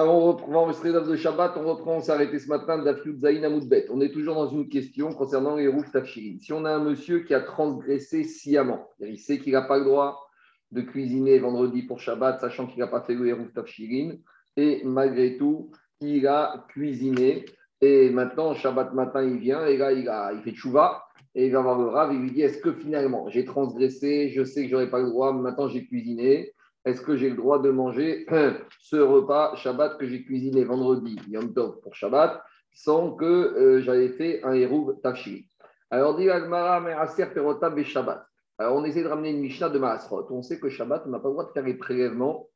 Alors, on reprend de Shabbat, on reprend, on s'est arrêté ce matin d'Afyud Zain Amoudbet. On est toujours dans une question concernant les rouges tafshirin. Si on a un monsieur qui a transgressé sciemment, il sait qu'il n'a pas le droit de cuisiner vendredi pour Shabbat, sachant qu'il n'a pas fait le Hérouf Tafshirin, et malgré tout, il a cuisiné. Et maintenant, Shabbat matin, il vient, et là, il, a, fait chouva, et il va voir le Rav, il lui dit Est-ce que finalement, j'ai transgressé, je sais que je n'aurai pas le droit, maintenant j'ai cuisiné, est-ce que j'ai le droit de manger ce repas Shabbat que j'ai cuisiné vendredi, Yom Tov pour Shabbat, sans que euh, j'avais fait un Hérouv Tafshiri Alors, dit Agmara, Perota Shabbat. Alors, on essaie de ramener une Mishnah de Maasrot. On sait que Shabbat, on n'a pas le droit de faire les prélèvements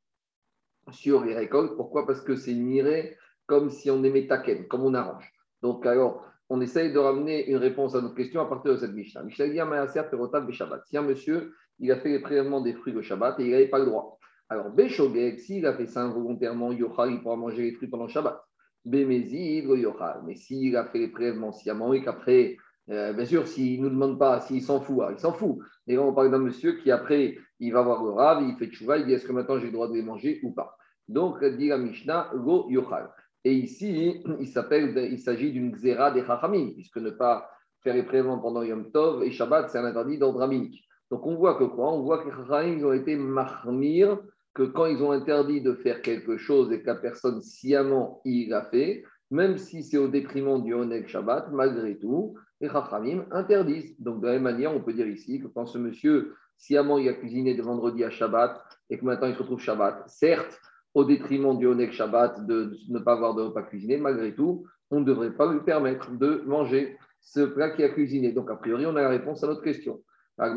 sur les récoltes. Pourquoi? Parce que c'est miré comme si on aimait Taken, comme on arrange. Donc, alors, on essaye de ramener une réponse à notre question à partir de cette Mishnah. Mishnah dit Perotav Shabbat. Si un monsieur, il a fait les prélèvements des fruits de Shabbat et il n'avait pas le droit. Alors, Beshogeg, s'il a fait ça involontairement, Yochal, il pourra manger les fruits pendant Shabbat. Bémézid, Yochal. Mais s'il a fait les prélèvements sciemment et qu'après, euh, bien sûr, s'il ne nous demande pas, s'il s'en fout, il s'en fout. Et là, on parle d'un monsieur qui, après, il va voir le Rav, il fait tchouva, il dit est-ce que maintenant j'ai le droit de les manger ou pas? Donc, dit la Mishnah, Go Yochal. Et ici, il s'agit d'une xéra des Chachamim, puisque ne pas faire les prélèvements pendant Yom Tov et Shabbat, c'est un interdit d'ordre raminique. Donc, on voit que quoi? On voit que les Chachamim ont été marmir, que quand ils ont interdit de faire quelque chose et que la personne sciemment y l'a fait, même si c'est au détriment du Oneg Shabbat, malgré tout, les Chachamim interdisent. Donc, de la même manière, on peut dire ici que quand ce monsieur, sciemment, il a cuisiné de vendredi à Shabbat et que maintenant il se retrouve Shabbat, certes, au détriment du Oneg Shabbat de ne pas avoir de repas cuisiné, malgré tout, on ne devrait pas lui permettre de manger ce plat qu'il a cuisiné. Donc, a priori, on a la réponse à notre question. La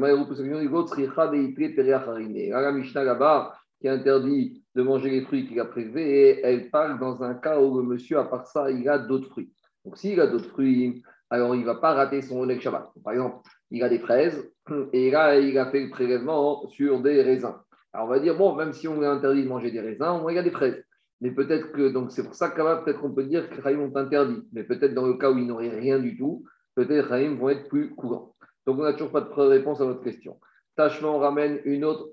Mishnah là-bas, qui interdit de manger les fruits qu'il a prélevés, elle parle dans un cas où le monsieur, à part ça, il a d'autres fruits. Donc, s'il a d'autres fruits, alors il ne va pas rater son Oneg Shabbat. Par exemple, il a des fraises, et là, il a fait le prélèvement sur des raisins. Alors, on va dire, bon, même si on est interdit de manger des raisins, il y a des fraises. Mais peut-être que, donc c'est pour ça que peut-être qu'on peut dire que les ont interdit. Mais peut-être dans le cas où il n'aurait rien du tout, peut-être les vont être plus courants. Donc, on n'a toujours pas de réponse à votre question. Tachement, on ramène une autre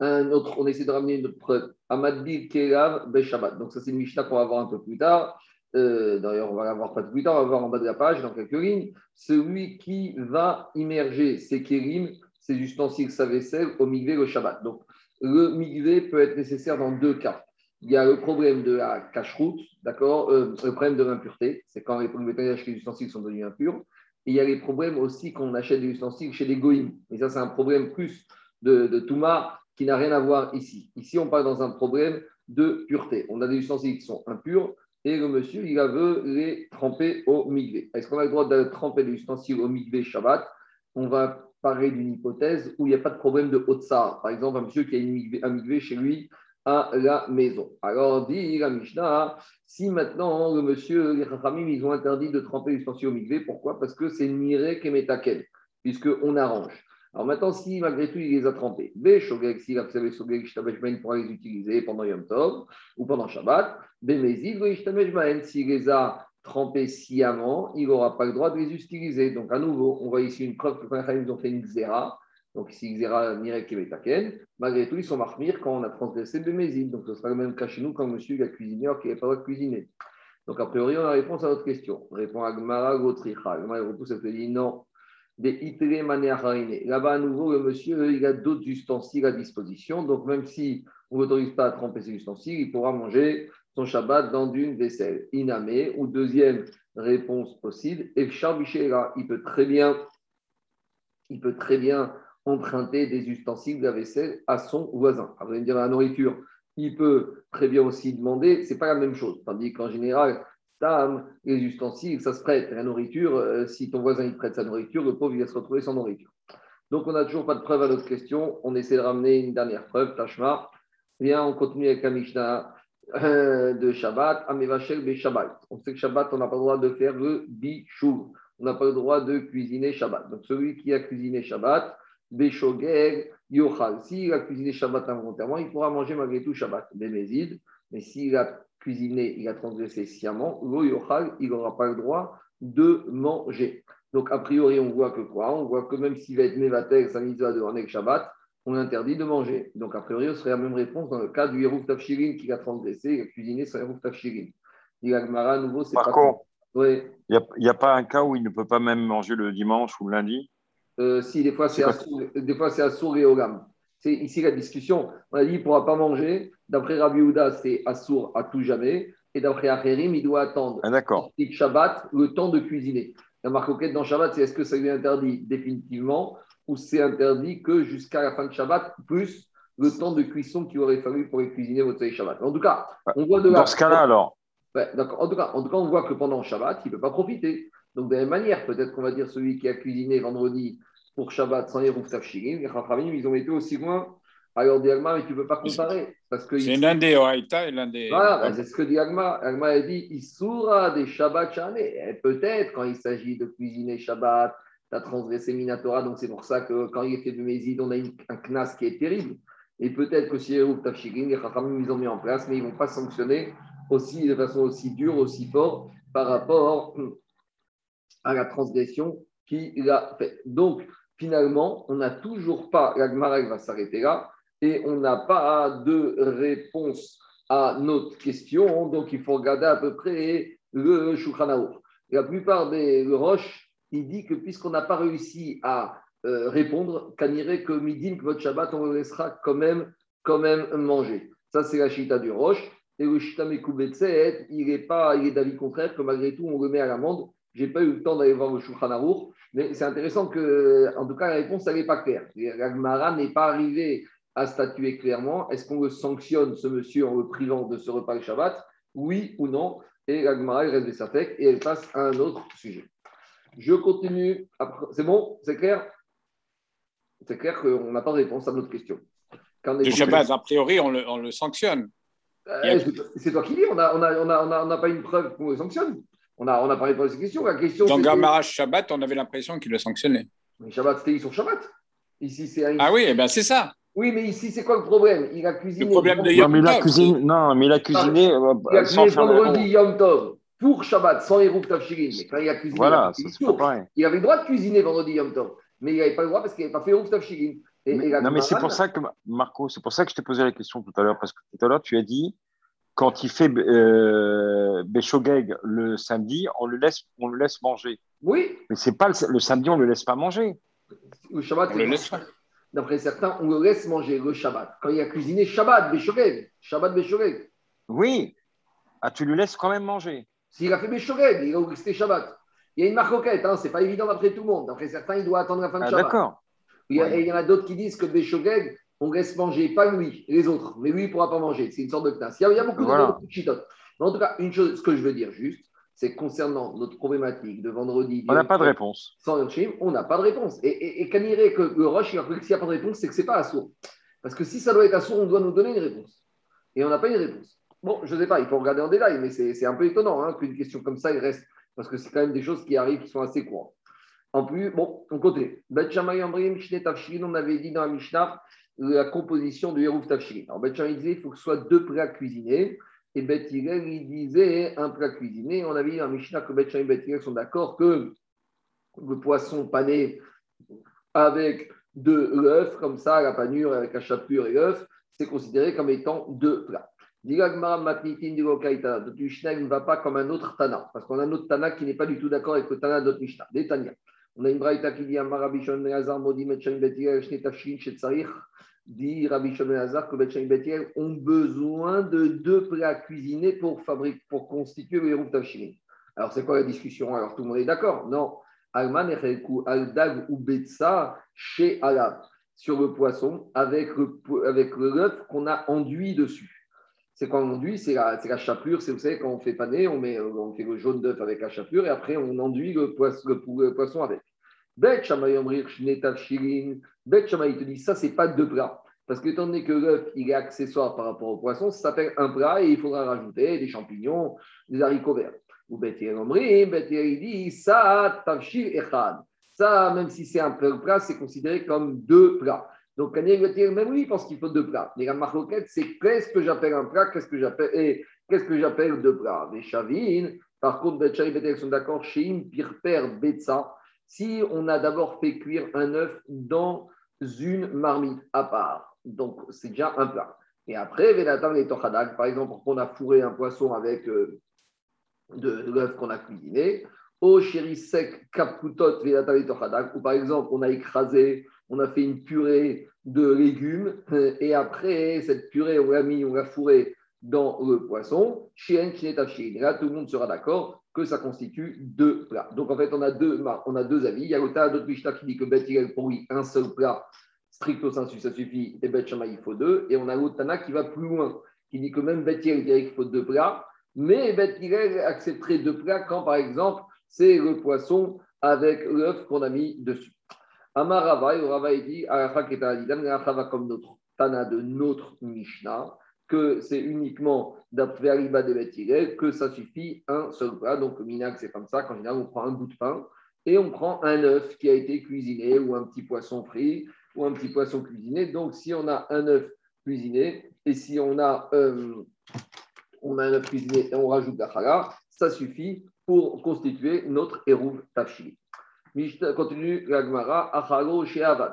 on essaie de ramener une autre preuve. Amadbi Kelav Beshabbat. Donc, ça, c'est une Mishnah qu'on va voir un peu plus tard. Euh, d'ailleurs, on va la voir pas plus tard, on va voir en bas de la page, dans quelques lignes. Celui qui va immerger ses kérim, ses ustensiles, sa vaisselle, au migvé le Shabbat. Donc, le migvé peut être nécessaire dans deux cas. Il y a le problème de la cache-route, d'accord euh, Le problème de l'impureté, c'est quand les, les ustensiles sont devenus impurs. Il y a les problèmes aussi quand on achète des ustensiles chez les goïms. Et ça, c'est un problème plus de, de Touma qui n'a rien à voir ici. Ici, on parle dans un problème de pureté. On a des ustensiles qui sont impurs et le monsieur, il veut les tremper au migvé. Est-ce qu'on a le droit de tremper les ustensiles au migvé Shabbat? On va parler d'une hypothèse où il n'y a pas de problème de Otsa. Par exemple, un monsieur qui a un migvé chez lui à la maison. Alors, dit la Mishnah, si maintenant le monsieur, les Rachamim, ils ont interdit de tremper les ustensiles au migvé, pourquoi? Parce que c'est Nire Kemetaken, puisqu'on arrange. Alors maintenant, si malgré tout, il les a trempés, Shogeg, s'il a observé Shogeg, il pourra les utiliser pendant Yom Tov ou pendant Shabbat. Bemezid, s'il les a trempés sciemment, il n'aura pas le droit de les utiliser. Donc à nouveau, on voit ici une preuve que quand ils ont fait une xéra, donc ici xéra mirek et malgré tout, ils sont marmir quand on a transgressé Bemezid. Donc ce sera le même cas chez nous quand monsieur il a cuisiné alors qu'il n'avait pas le de cuisiner. Donc a priori, on a la réponse à notre question. On répond à Gmara Gotricha. Gmara repousse, te dit non des Là-bas, à nouveau, le monsieur, il a d'autres ustensiles à disposition. Donc, même si on ne pas à tremper ses ustensiles, il pourra manger son Shabbat dans une vaisselle inamée. Ou deuxième réponse possible, et il peut très bien, il peut très bien emprunter des ustensiles de la vaisselle à son voisin. Alors, vous allez dire la nourriture, il peut très bien aussi demander, c'est pas la même chose. Tandis qu'en général, les ustensiles, ça se prête. La nourriture, euh, si ton voisin il prête sa nourriture, le pauvre il va se retrouver sans nourriture. Donc on n'a toujours pas de preuve à notre question. On essaie de ramener une dernière preuve, Tashma. Bien, on continue avec la Mishnah euh, de Shabbat, Amevachel Be Shabbat. On sait que Shabbat, on n'a pas le droit de faire le bichou. On n'a pas le droit de cuisiner Shabbat. Donc celui qui a cuisiné Shabbat, Beshogeg, Yochal. S'il a cuisiné Shabbat involontairement, il pourra manger malgré tout Shabbat. Bémézid. Mais s'il a cuisiné, il a transgressé sciemment, il n'aura pas le droit de manger. Donc, a priori, on voit que quoi? On voit que même s'il va être Mevatel, sa mitzvah de Hanek Shabbat, on interdit de manger. Donc, a priori, ce serait la même réponse dans le cas du Yerouf Tafshirin qui a transgressé, il a cuisiné son Yerouf Tafshirin. à nouveau, c'est pas. contre, il n'y a, pas un cas où il ne peut pas même manger le dimanche ou le lundi? Euh, Si, des fois, c'est Assour et Ogam. C'est ici la discussion. On a dit qu'il ne pourra pas manger. D'après Rabbi Houda, c'est Assour à tout jamais. Et d'après Acherim, il doit attendre ah, Shabbat le temps de cuisiner. La marque dans Shabbat, c'est est-ce que ça lui est interdit définitivement ou c'est interdit que jusqu'à la fin de Shabbat, plus le temps de cuisson qu'il aurait fallu pour cuisiner votre Shabbat. En tout cas, on voit de Dans ce cas-là, alors en, tout cas, en tout cas, on voit que pendant Shabbat, il ne peut pas profiter. Donc, de la même manière, peut-être qu'on va dire celui qui a cuisiné vendredi pour Shabbat sans les roufs les ils ont été aussi loin. Alors, dit mais tu ne peux pas comparer. C'est l'un des Oraïta et l'un des. Voilà, c'est ce que dit Agma. Agma a dit il soura des Shabbat Et Peut-être quand il s'agit de cuisiner Shabbat, tu as transgressé Minatora, donc c'est pour ça que quand il était de Mézid, on a un knas qui est terrible. Et peut-être que si les roufs les Chachamim, ils ont mis en place, mais ils ne vont pas sanctionner aussi de façon aussi dure, aussi forte par rapport à la transgression qu'il a faite. Donc, finalement, on n'a toujours pas, la Gemara va s'arrêter là, et on n'a pas de réponse à notre question, donc il faut regarder à peu près le Shulchan La plupart des roches, il dit que puisqu'on n'a pas réussi à euh, répondre, irait que midi, que votre Shabbat, on le laissera quand même, quand même manger. Ça, c'est la chita du roche. Et le Shitamekoubetset, il est pas, il est d'avis contraire que malgré tout, on le met à l'amende. Je n'ai pas eu le temps d'aller voir le Shulchan mais c'est intéressant que, en tout cas, la réponse, elle n'est pas claire. La n'est pas arrivé à statuer clairement. Est-ce qu'on le sanctionne, ce monsieur, en le privant de ce repas le Shabbat? Oui ou non? Et la Gemara, elle reste des Safek et elle passe à un autre sujet. Je continue. C'est bon? C'est clair? C'est clair qu'on n'a pas de réponse à notre question. Le Shabbat, a priori, on le, on le sanctionne. Euh, c'est toi qui dis, on n'a on a, on a, on a, pas une preuve qu'on le sanctionne. On a, on a parlé de cette question. La question Dans Gamarash Shabbat, on avait l'impression qu'il le sanctionnait. Mais Shabbat, c'était sur Shabbat. Ici, c'est Ah oui, eh ben c'est ça. Oui, mais ici, c'est quoi le problème? Il a cuisiné. Le problème de Yom non, mais il a cuisiné, non, mais il a cuisiné. Ah, il a cuisiné vendredi Yom Tov pour Shabbat, sans les roues Tafshirin. Mais quand il a cuisiné, voilà, il, il avait le droit de cuisiner vendredi Yom Tov. Mais il n'avait pas le droit parce qu'il n'avait pas fait roues Tafshirin. non, mais c'est pour ça que, Marco, c'est pour ça que je t'ai posé la question tout à l'heure. Parce que tout à l'heure, tu as dit quand il fait euh, Béchogeg le samedi, on le laisse, on le laisse manger. Oui. Mais c'est pas le, samedi, on le laisse pas manger. Le Shabbat, on le laisse D'après certains, on le laisse manger le Shabbat. Quand il a cuisiné Shabbat, Béchogeg. Shabbat, Béchogeg. Oui. Ah, tu le laisses quand même manger. S'il a fait Béchogeg, il a resté Shabbat. Il y a une marcoquette, hein, c'est pas évident d'après tout le monde. D'après certains, il doit attendre la fin de ah, Shabbat. D'accord. Il, il y en a d'autres qui disent que Béchogeg, on laisse manger, pas lui, les autres, mais lui, il ne pourra pas manger. C'est une sorte de classe. Il y a, beaucoup de chitotes. Mais en tout cas, une chose, ce que je veux dire juste, c'est concernant notre problématique de vendredi. On n'a pas de réponse. Sans on n'a pas de réponse. Et, et, et il que le Roche, s'il n'y a pas de réponse, c'est que ce n'est pas assourd. Parce que si ça doit être assourd, on doit nous donner une réponse. Et on n'a pas une réponse. Bon, je ne sais pas, il faut regarder en détail, mais c'est un peu étonnant hein, qu'une question comme ça, il reste. Parce que c'est quand même des choses qui arrivent qui sont assez courantes. En plus, bon, on continue. on avait dit dans la Mishnah la composition du Hérouf Tafshirin. Alors, Bet il disait qu'il faut que ce soit deux plats cuisinés. Et Bet il disait un plat cuisiné. On avait dit dans Mishnah que Bet et Bet sont d'accord que le poisson pané avec de l'œuf, comme ça, la panure avec la chapure et l'œuf, c'est considéré comme étant deux plats. Digagmara Matnitin Digokaita, notre Mishnah ne va pas comme un autre Tana, parce qu'on a un autre Tana qui n'est pas du tout d'accord avec le Tana notre Mishnah. Des Tanya. On a une braïta qui dit Amarabishon Meazar Modi Metchaim Betir Shnetafshin Shetzarich dit Rabbi Shimon Hazar que Betiel ont besoin de deux plats cuisinés pour, fabriquer, pour constituer le Hérouf Tavshirin. Alors, c'est quoi la discussion? Alors, tout le monde est d'accord? Non. Alman Aldag ou Betsa chez Alab, sur le poisson, avec le, avec l'œuf qu'on a enduit dessus. C'est on enduit, c'est la, la, chapelure, c'est vous savez, quand on fait paner, on, met, on fait le jaune d'œuf avec la chapelure et après on enduit le poisson avec. Bet Bet il te dit ça, c'est pas deux plats. Parce que étant donné que l'œuf, il est accessoire par rapport au poisson, ça s'appelle un plat et il faudra rajouter des champignons, des haricots verts. Ou Bet Bet il dit ça, tavshir echad. Ça, même si c'est un plat, c'est considéré comme deux plats. Donc, même lui, pense qu'il faut deux plats. Mais la marloquette, c'est qu'est-ce que j'appelle un plat, qu'est-ce que j'appelle, et qu'est-ce que j'appelle deux plats? Les chavines, par contre, Bet Bet sont d'accord, Sheim, Pirper, Betsa si on a d'abord fait cuire un œuf dans une marmite à part. Donc, c'est déjà un plat. Et après, Vénatan et Tochadag, par exemple, on a fourré un poisson avec euh, de, l'œuf qu'on a cuisiné, au chéri sec, kapkutot, Vénatan et Tochadag, ou par exemple, on a écrasé, on a fait une purée de légumes, et après, cette purée, on l'a mis, on l'a fourré dans le poisson, chien, et là, tout le monde sera d'accord que ça constitue deux plats. Donc, en fait, on a deux, on a deux avis. Il y a le tas Mishnah qui dit que Bet pour lui, un seul plat, stricto sensu, ça suffit, et Bet il faut deux. Et on a l'autre qui va plus loin, qui dit que même Bet qu'il faut deux plats, mais Bet accepterait deux plats quand, par exemple, c'est le poisson avec l'œuf qu'on a mis dessus. Amar Rava, le Rava dit, comme notre Tana de notre Mishnah, que c'est uniquement d'après des que ça suffit un seul plat. Donc, le minac, c'est comme ça. Qu'en général, on prend un bout de pain et on prend un œuf qui a été cuisiné ou un petit poisson frit ou un petit poisson cuisiné. Donc, si on a un œuf cuisiné et si on a, euh, on a un œuf cuisiné et on rajoute la chala, ça suffit pour constituer notre hérouve tafshili. Continue l'agmara.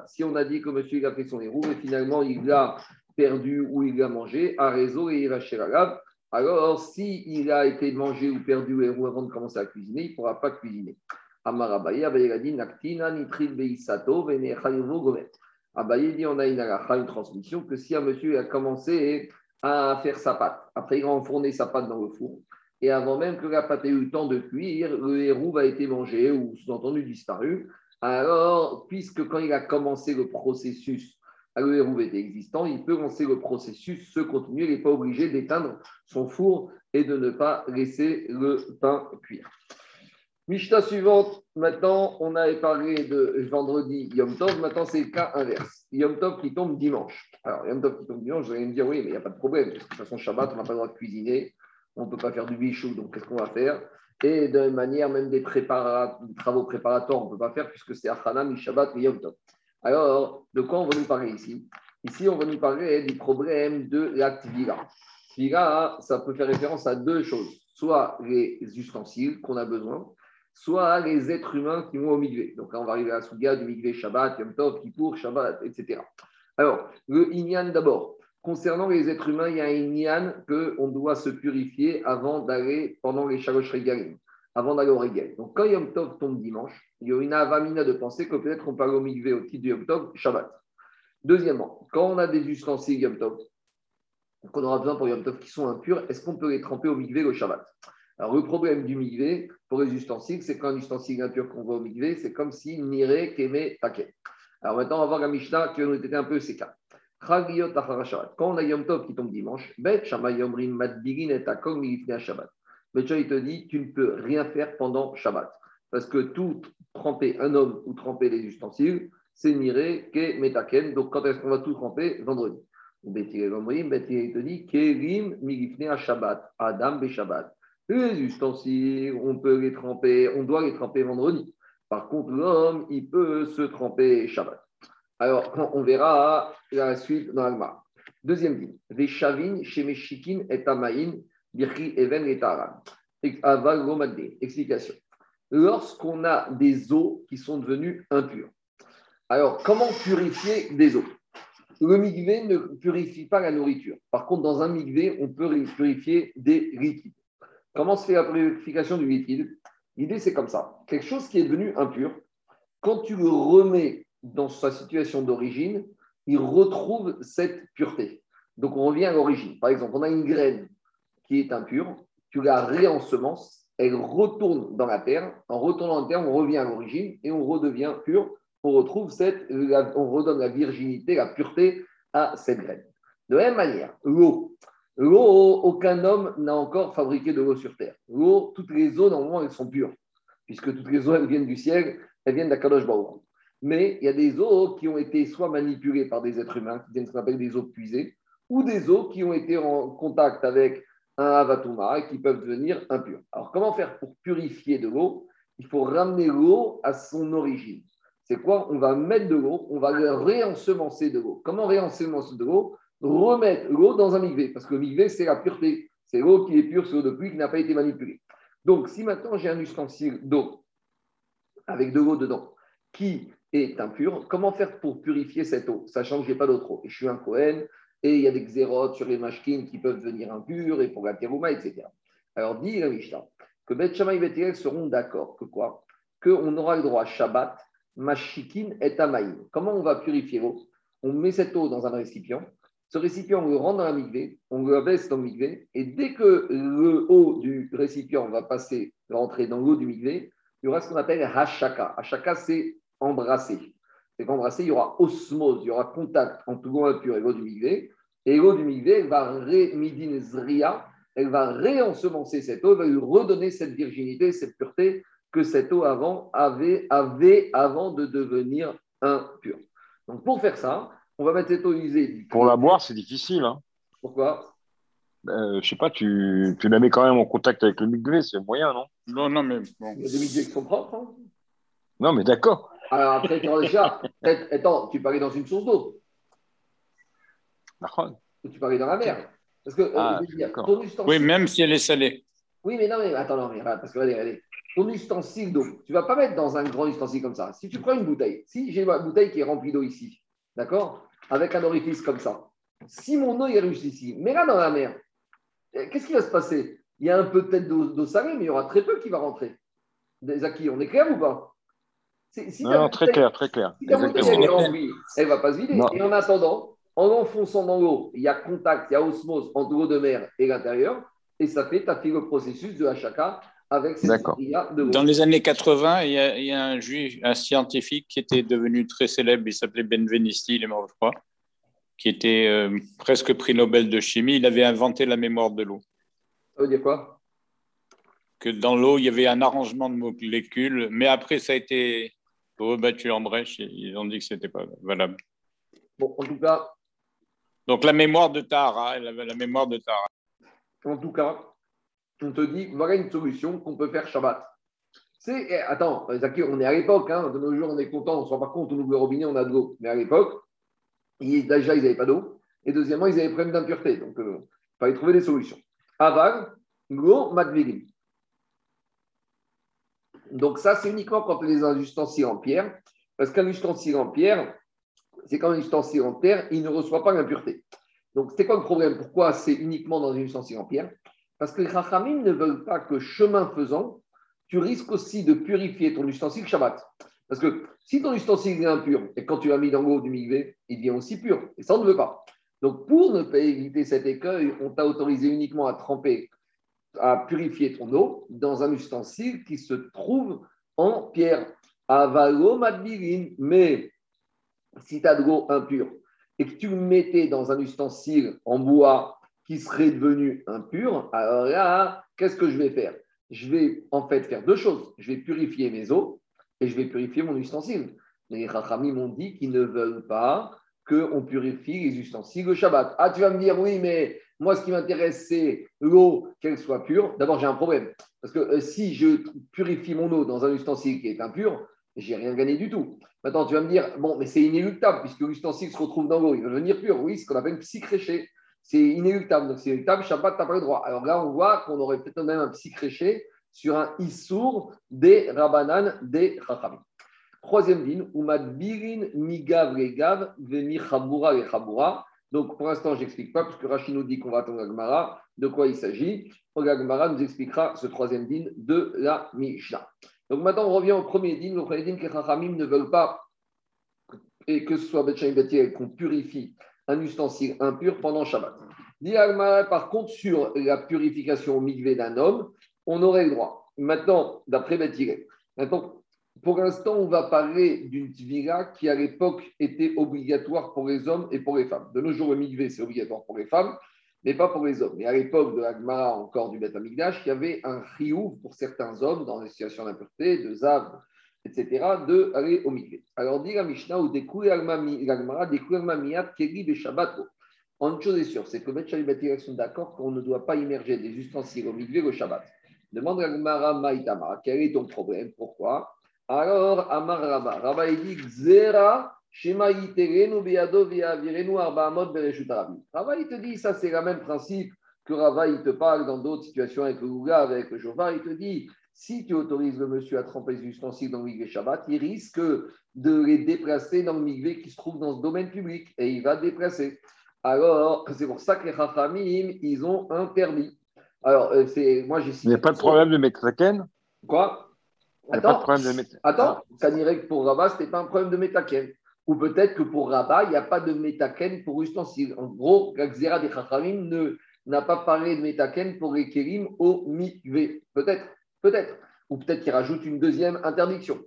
Si on a dit que monsieur a fait son hérouve et finalement il a perdu ou il a mangé, à réseau et il la Alors, s'il il a été mangé ou perdu ou avant de commencer à cuisiner, il ne pourra pas cuisiner. Amarabaye, Abaye dit Naktina, Nitril Beisato, Gomet. Abaye dit on a une, une transmission que si un monsieur a commencé à faire sa pâte, après il a enfourné sa pâte dans le four, et avant même que la pâte ait eu le temps de cuire, le héros a été mangé ou sous-entendu disparu. Alors, puisque quand il a commencé le processus le hérouve était existant, il peut lancer le processus, se continuer, il n'est pas obligé d'éteindre son four et de ne pas laisser le pain cuire. Mishta suivante, maintenant on avait parlé de vendredi Yom Tov, maintenant c'est le cas inverse. Yom Tov qui tombe dimanche. Alors Yom Tov qui tombe dimanche, vous allez me dire oui, mais il n'y a pas de problème, parce que de toute façon Shabbat, on n'a pas le droit de cuisiner, on ne peut pas faire du bichou, donc qu'est-ce qu'on va faire? Et de manière, même des, travaux préparatoires, on ne peut pas faire puisque c'est Achana, Shabbat et Yom Tov. Alors, de quoi on va nous parler ici? Ici, on va nous parler du problème de la tvila. Tvila, ça peut faire référence à deux choses. Soit les ustensiles qu'on a besoin, soit les êtres humains qui vont au migvé. Donc là, on va arriver à la souga du migvé Shabbat, Yom Tov, Kippour, Shabbat, etc. Alors, le Inyan d'abord. Concernant les êtres humains, il y a un Inyan qu'on doit se purifier avant d'aller pendant les Shalosh Regalim avant d'aller au Régel. Donc, quand Yom Tov tombe dimanche, il y a une avamina de penser que peut-être on parle au mikvé au titre de Yom Tov, Shabbat. Deuxièmement, quand on a des ustensiles Yom Tov, qu'on aura besoin pour Yom Tov qui sont impurs, est-ce qu'on peut les tremper au mikvé au Shabbat? Alors, le problème du mikvé pour les ustensiles, c'est qu'un ustensile impur qu'on voit au mikvé, c'est comme si nire, keme, taket. Alors maintenant, on va voir la Mishnah qui nous était un peu séca. Quand on a Yom Tov qui tombe dimanche, Bet, Shama Yomrim, Madbigin et Akol, Shabbat. Mais il te dit, tu ne peux rien faire pendant Shabbat. Parce que tout tremper un homme ou tremper les ustensiles, c'est niré, ke metaken. Donc, quand est-ce qu'on va tout tremper Vendredi. Il te dit, kerim milifne Shabbat, Adam be. Les ustensiles, on peut les tremper, on doit les tremper vendredi. Par contre, l'homme, il peut se tremper Shabbat. Alors, on verra la suite dans l'Alma. Deuxième ligne. Veshavin, Shemeshikin et Tamaïn, Birki Even et Taran. Explication. Lorsqu'on a des eaux qui sont devenues impures. Alors, comment purifier des eaux? Le migvé ne purifie pas la nourriture. Par contre, dans un migvé, on peut purifier des liquides. Comment se fait la purification du liquide? L'idée, c'est comme ça. Quelque chose qui est devenu impur, quand tu le remets dans sa situation d'origine, il retrouve cette pureté. Donc, on revient à l'origine. Par exemple, on a une graine qui est impure, tu la réensemences, elle retourne dans la terre. En retournant dans la terre, on revient à l'origine et on redevient pur. On retrouve cette, on redonne la virginité, la pureté à cette graine. De la même manière, l'eau. L'eau, aucun homme n'a encore fabriqué de l'eau sur terre. L'eau, toutes les eaux, normalement, elles sont pures, puisque toutes les eaux, elles viennent du ciel, elles viennent d'Akadosh Baour. Mais il y a des eaux qui ont été soit manipulées par des êtres humains, qui viennent ce qu'on appelle des eaux puisées, ou des eaux qui ont été en contact avec un avatuma qui peuvent devenir impurs. Alors, comment faire pour purifier de l'eau? Il faut ramener l'eau à son origine. C'est quoi? On va mettre de l'eau, on va réensemencer de l'eau. Comment réensemencer de l'eau? Remettre l'eau dans un migvé, parce que le migvé, c'est la pureté. C'est l'eau qui est pure, c'est l'eau de pluie qui n'a pas été manipulée. Donc, si maintenant j'ai un ustensile d'eau avec de l'eau dedans, qui est impur, comment faire pour purifier cette eau, sachant que je n'ai pas d'autre eau Et je suis un Cohen, et il y a des xérotes sur les machines qui peuvent devenir impures, et pour la terouma, etc. Alors, dit la Mishnah, que Beth Shammai et Beth seront d'accord que quoi? Qu'on aura le droit Shabbat, Mashikin et Amaïm. Comment on va purifier l'eau? On met cette eau dans un récipient, ce récipient, on le rend dans la migvé, on le baisse dans le migvé, et dès que le haut du récipient va passer, rentrer dans l'eau du migvé, il y aura ce qu'on appelle hashaka. Hashaka, c'est embrasser. C'est qu'embrasser, il y aura osmose, il y aura contact entre l'eau impure et l'eau du migvé, et l'eau du migvé va ré zria, elle va réensemencer cette eau, va lui redonner cette virginité, cette pureté que cette eau avant avait, avait avant de devenir impure. Donc pour faire ça, on va mettre cette eau usée. Pour la boire, c'est difficile. Hein. Pourquoi? Euh, Je sais pas, tu, tu, la mets quand même en contact avec le migvé, c'est moyen, non? Non, non, mais bon. Il y a des migvés qui sont propres. Hein non, mais d'accord. Alors après, déjà, attends, tu parlais dans une source d'eau. Ou tu parlais dans la mer. Parce que, euh, ah, Oui, même si elle est salée. Oui, mais non, mais attends, non, mais parce que, regardez, regardez. Ton ustensile d'eau, tu ne vas pas mettre dans un grand ustensile comme ça. Si tu prends une bouteille, si j'ai une bouteille qui est remplie d'eau ici, d'accord avec un orifice comme ça. Si mon eau est juste ici, mais là dans la mer, eh, qu'est-ce qui va se passer? Il y a un peu peut-être d'eau salée, mais il y aura très peu qui va rentrer. Des acquis, on est clair ou pas? Non, très clair, très clair. Si elle ne va pas se vider. Et en attendant, en enfonçant dans l'eau, il y a contact, il y a osmose entre l'eau de mer et l'intérieur, et ça fait, tu as fait le processus de HK avec cette de Dans les années 80, il y, a, un juif, un scientifique qui était devenu très célèbre, il s'appelait Benvenisti, il est mort, je crois, qui était euh, presque prix Nobel de chimie. Il avait inventé la mémoire de l'eau. Ça veut dire quoi? Que dans l'eau, il y avait un arrangement de molécules, mais après, ça a été rebattu en brèche ils ont dit que ce n'était pas valable. Bon, en tout cas. Donc la mémoire de Tara, elle avait la mémoire de Tara. En tout cas, on te dit, voilà une solution qu'on peut faire Shabbat. C'est, eh, attends, on est à l'époque, hein, de nos jours, on est content, on ne se rend pas compte, on ouvre le robinet, on a de l'eau. Mais à l'époque, déjà, ils n'avaient pas d'eau. Et deuxièmement, ils avaient problème d'impureté. Donc, il euh, fallait trouver des solutions. Aval, go, madvirim. Donc, ça, c'est uniquement quand les ustensiles en pierre. Parce qu'un ustensile en pierre, c'est quand un ustensile en terre, il ne reçoit pas l'impureté. Donc, c'est quoi le problème? Pourquoi c'est uniquement dans un ustensile en pierre? Parce que les Chachamim ne veulent pas que chemin faisant, tu risques aussi de purifier ton ustensile Shabbat. Parce que si ton ustensile est impur et quand tu l'as mis dans l'eau du migvé, il devient aussi pur. Et ça, on ne veut pas. Donc, pour ne pas éviter cet écueil, on t'a autorisé uniquement à tremper, à purifier ton eau dans un ustensile qui se trouve en pierre. Avalo madbirin. Mais si tu as de l'eau impure et que tu mettais dans un ustensile en bois qui serait devenu impur, alors là, qu'est-ce que je vais faire? Je vais en fait faire deux choses. Je vais purifier mes eaux et je vais purifier mon ustensile. Les Rachamim m'ont dit qu'ils ne veulent pas qu'on purifie les ustensiles le Shabbat. Ah, tu vas me dire, oui, mais moi, ce qui m'intéresse, c'est l'eau, qu'elle soit pure. D'abord, j'ai un problème. Parce que euh, si je purifie mon eau dans un ustensile qui est impur, j'ai rien gagné du tout. Maintenant, tu vas me dire, bon, mais c'est inéluctable, puisque l'ustensile se retrouve dans l'eau, il va devenir pur. Oui, ce qu'on appelle psychréché c'est inéluctable. Donc, c'est inéluctable, Shabbat, tu pas le droit. Alors là, on voit qu'on aurait peut-être même un petit créché sur un Issour des Rabanan des Chachamim. Troisième din, Umad Birin Migav Regav Vemi Chabura. Donc, pour l'instant, je n'explique pas, puisque Rachid nous dit qu'on va attendre Agmara. De quoi il s'agit Agmara nous expliquera ce troisième din de la Mishnah. Donc, maintenant, on revient au premier din. Le premier din que Chachamim ne veulent pas, et que ce soit Betchaim Betiel, qu'on purifie un ustensile impur pendant Shabbat. Par contre, sur la purification au d'un homme, on aurait le droit. Maintenant, d'après Bethiré, maintenant, pour l'instant, on va parler d'une tvira qui, à l'époque, était obligatoire pour les hommes et pour les femmes. De nos jours, le migvé, c'est obligatoire pour les femmes, mais pas pour les hommes. Mais à l'époque de l'Agmara, encore du Beth Amigdash, il y avait un riouf pour certains hommes dans des situations d'impureté, de zav, etc., de aller au mikvé. Alors, dit la Mishnah, ou l'Agmara, miyat keri Shabbat. Une chose est sûre, c'est que Beth Shalibat sont d'accord qu'on ne doit pas immerger des ustensiles au mikvé le Shabbat. Demande l'Agmara Maïtama, quel est ton problème? Pourquoi? Alors, Amar Rabba, Rabba dit Zera. Shema Yiterenu Beado Veavirenu Arbaamot Bereshut Rabba, il te dit, ça c'est le même principe que Rava, il te parle dans d'autres situations avec le Ouga, avec le Jovar, il te dit, si tu autorises le monsieur à tremper les ustensiles dans le migvé Shabbat, il risque de les déplacer dans le migvé qui se trouve dans ce domaine public et il va déplacer. Alors, c'est pour ça que les Chachamim, ils ont interdit. Alors, euh, c'est moi j'ai Il n'y a pas de problème de métaken Quoi? Attends, attends, ça dirait que pour Rabat, ce pas un problème de métaken. Ou peut-être que pour Rabat, il n'y a pas de métaken pour ustensile. En gros, la Xéra des Chachamim n'a pas parlé de métaken pour les Kérim au mikvé. Peut-être, peut-être. Ou peut-être qu'il rajoute une deuxième interdiction.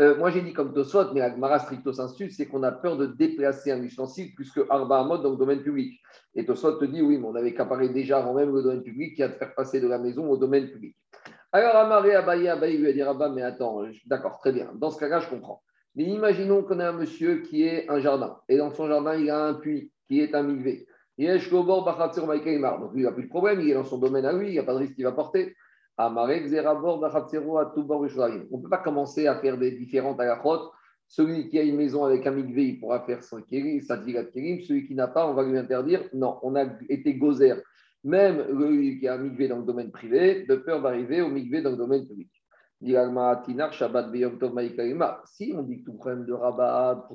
Euh, moi, j'ai dit comme Tosot, mais Agmara stricto sensu, c'est qu'on a peur de déplacer un ustensile plus que Arba Amod dans le domaine public. Et Tosot te dit, oui, mais on avait qu'à parler déjà avant même le domaine public qui a de faire passer de la maison au domaine public. Alors, Amaré Abaye, Abaye lui a dit, mais attends, d'accord, très bien. Dans ce cas-là, je comprends. Mais imaginons qu'on a un monsieur qui est un jardin, et dans son jardin, il a un puits qui est un migvé. Donc, il n'a plus de problème, il est dans son domaine à lui, il n'y a pas de risque qu'il va porter. On ne peut pas commencer à faire des différentes agachotes. Celui qui a une maison avec un migvé, il pourra faire sa digat kérim. Celui qui n'a pas, on va lui interdire. Non, on a été gozer. Même celui qui a un dans le domaine privé, de peur d'arriver au migvé dans le domaine public. Si on dit que tout problème de rabat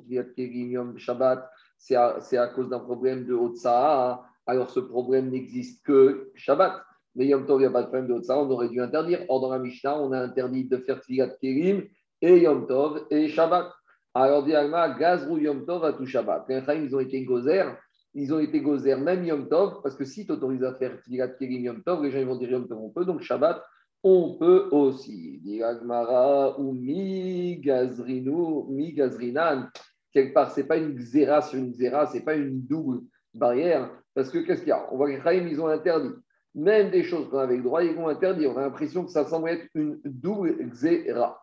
Shabbat, c'est à, à, cause d'un problème de Otsaha, alors ce problème n'existe que Shabbat. Mais Yom Tov, il n'y a pas de problème de ça, on aurait dû interdire. Or, dans la Mishnah, on a interdit de faire Tfilat Kérim et Yom Tov et Shabbat. Alors, dit Alma, Gazrou Yom Tov à tout Shabbat. Les ils ont été gozer, ils ont été gozer même Yom Tov, parce que si tu autorises à faire Tfilat Kérim Yom Tov, les gens vont dire Yom Tov, on peut, donc Shabbat, on peut aussi. Dit Agmara, ou mi Gazrinu, mi Gazrinan. Quelque part, ce n'est pas une xéra sur une xéra, ce n'est pas une double barrière, parce que qu'est-ce qu'il y a? On voit que les ils ont interdit même des choses qu'on avait le droit, ils vont interdire. On a l'impression que ça semble être une double xéra.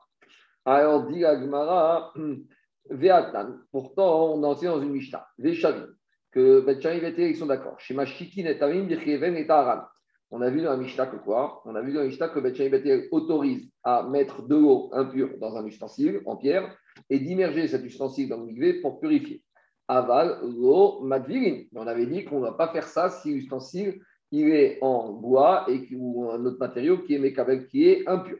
Alors, dit Agmara, Veatan, pourtant, on enseigne dans une Mishnah, Veshavim, que Betcharim et ils sont d'accord. Chez Mashikin et et Aran. On a vu dans la Mishnah que quoi? On a vu dans Mishnah que autorise à mettre de l'eau impure dans un ustensile en pierre et d'immerger cet ustensile dans le migvé pour purifier. Aval, l'eau, madvirin. On avait dit qu'on ne va pas faire ça si l'ustensile il est en bois et, ou un autre matériau qui est qui est impur.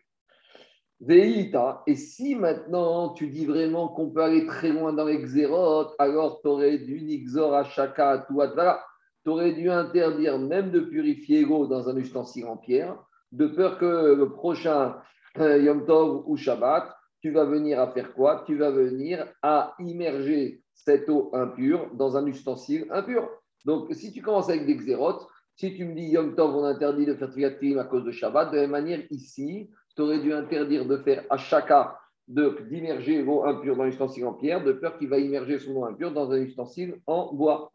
Veïta, et si maintenant tu dis vraiment qu'on peut aller très loin dans l'exérote, alors tu aurais dû nixor à chaka tu aurais dû interdire même de purifier l'eau dans un ustensile en pierre, de peur que le prochain euh, Yom Tov ou Shabbat, tu vas venir à faire quoi? Tu vas venir à immerger cette eau impure dans un ustensile impur. Donc, si tu commences avec des xérotes, si tu me dis Yom Tov, on interdit de faire Triat à cause de Shabbat, de la même manière, ici, tu aurais dû interdire de faire à chacun d'immerger l'eau impure dans l'ustensile en pierre, de peur qu'il va immerger son eau impure dans un ustensile en bois.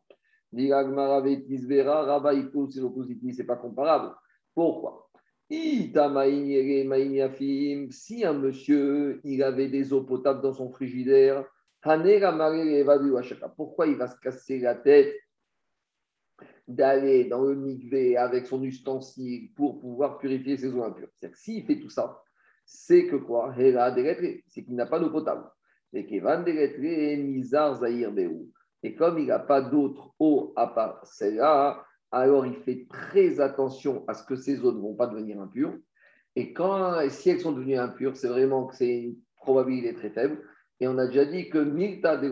c'est pas comparable. Pourquoi? Si un monsieur il avait des eaux potables dans son frigidaire, pourquoi il va se casser la tête d'aller dans le mikvé avec son ustensile pour pouvoir purifier ses eaux impures. C'est-à-dire s'il fait tout ça, c'est que quoi? C'est qu'il n'a pas d'eau potable. Et Et comme il n'a pas d'autre eau à part celle-là, alors il fait très attention à ce que ces eaux ne vont pas devenir impures. Et quand, si elles sont devenues impures, c'est vraiment que c'est une probabilité très faible. Et on a déjà dit que Milta de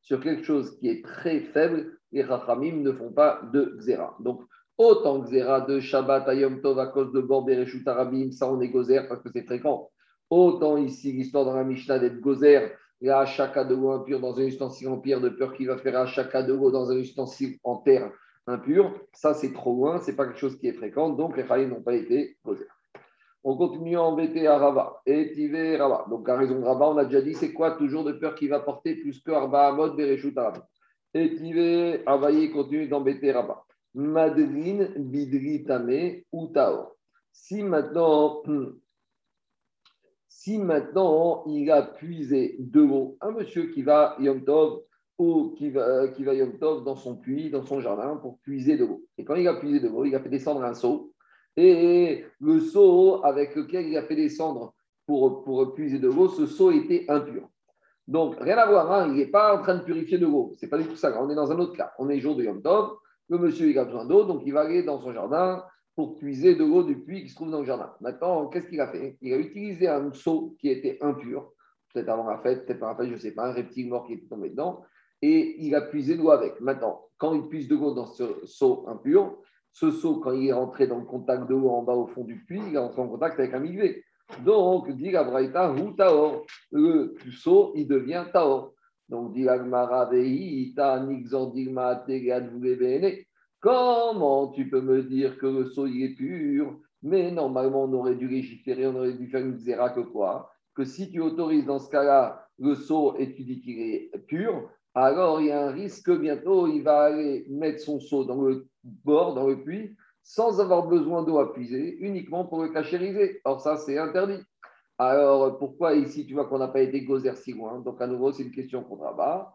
sur quelque chose qui est très faible, les Rachamim ne font pas de Xéra. Donc, autant Xéra de Shabbat à Yom Tov à cause de et Arabim, ça on est Gozer parce que c'est fréquent. Autant ici, l'histoire dans la Mishnah d'être Gozer, il y a Achaka de l'eau impure dans un ustensile en pierre, de peur qu'il va faire Achaka de l'eau dans un ustensile en terre impure. Ça, c'est trop loin, c'est pas quelque chose qui est fréquent, donc les Rachamim n'ont pas été Gozer. On continue à embêter à Rabat. Et Rabat. Donc, à raison de Rabat, on a déjà dit, c'est quoi toujours de peur qu'il va porter plus que Arba Amod Bereshut Arabim? Et Tivé, Avaye continue d'embêter Rabat. Madrine, Bidri, Tamé ou. Si maintenant, si maintenant il a puisé de l'eau, un monsieur qui va Yom Tov ou qui va, qui va dans son puits, dans son jardin pour puiser de l'eau. Et quand il a puisé de l'eau, il a fait descendre un seau. Et le seau avec lequel il a fait descendre pour, pour puiser de l'eau, ce seau était impur. Donc, rien à voir, hein, il n'est pas en train de purifier de l'eau. Ce n'est pas du tout ça. On est dans un autre cas. On est jour de Yom Tov. Le monsieur, il a besoin d'eau, donc il va aller dans son jardin pour puiser de l'eau du puits qui se trouve dans le jardin. Maintenant, qu'est-ce qu'il a fait? Il a utilisé un seau qui était impur, peut-être avant la fête, peut-être avant la fête, je ne sais pas, un reptile mort qui était tombé dedans, et il a puisé de l'eau avec. Maintenant, quand il puise de l'eau dans ce seau impur, ce seau, quand il est rentré dans le contact de l'eau en bas au fond du puits, il est rentré en contact avec un migvé. Donc, dit la Braïta, ou taor. Le seau, il devient taor. Donc, dit la Comment tu peux me dire que le seau, il est pur? Mais normalement, on aurait dû légiférer, on aurait dû faire une zéra que quoi? Que si tu autorises dans ce cas-là le seau et tu dis qu'il est pur, alors il y a un risque que bientôt il va aller mettre son seau dans le bord, dans le puits, sans avoir besoin d'eau à puiser, uniquement pour le cachériser. Or, ça, c'est interdit. Alors, pourquoi ici, tu vois qu'on n'a pas été gozer si loin? Donc, à nouveau, c'est une question qu'on rabat.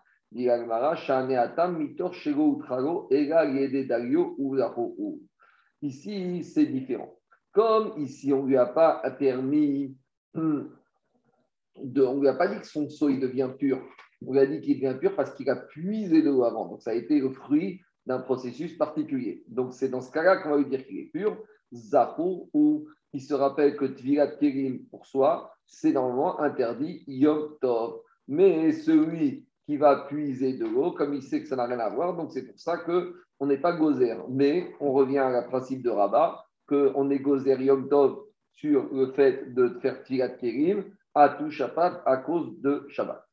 Ici, c'est différent. Comme ici, on ne lui a pas permis, de, on ne lui a pas dit que son seau il devient pur. On lui a dit qu'il devient pur parce qu'il a puisé de l'eau avant. Donc, ça a été le fruit d'un processus particulier. Donc, c'est dans ce cas-là qu'on va lui dire qu'il est pur, Zahou, ou il se rappelle que Tvilat Kerim pour soi, c'est normalement interdit Yom Tov. Mais celui qui va puiser de l'eau, comme il sait que ça n'a rien à voir, donc c'est pour ça qu'on n'est pas gozer. Mais on revient à la principe de Rabat, qu'on est gozer Yom Tov sur le fait de faire Tvilat Kerim à tout Shabbat à cause de Shabbat.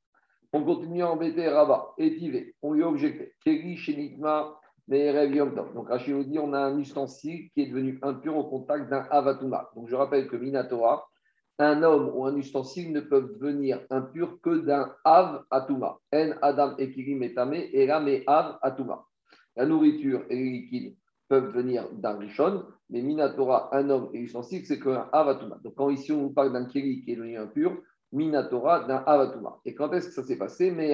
On continue à embêter Rabat et Tivé. On lui a objecté. Keri Shenitma donc Rachid nous dit on a un ustensile qui est devenu impur au contact d'un avatuma. Donc je rappelle que Minatora, un homme ou un ustensile ne peuvent devenir impur que d'un av atuma. En adam ekirim etame et av atuma. La nourriture et les liquides peuvent venir d'un rishon, mais Minatora, un homme et l'ustensile, c'est qu'un avatuma. Donc quand ici on nous parle d'un kiri qui est devenu impur, Minatora d'un avatuma. Et quand est-ce que ça s'est passé? Mais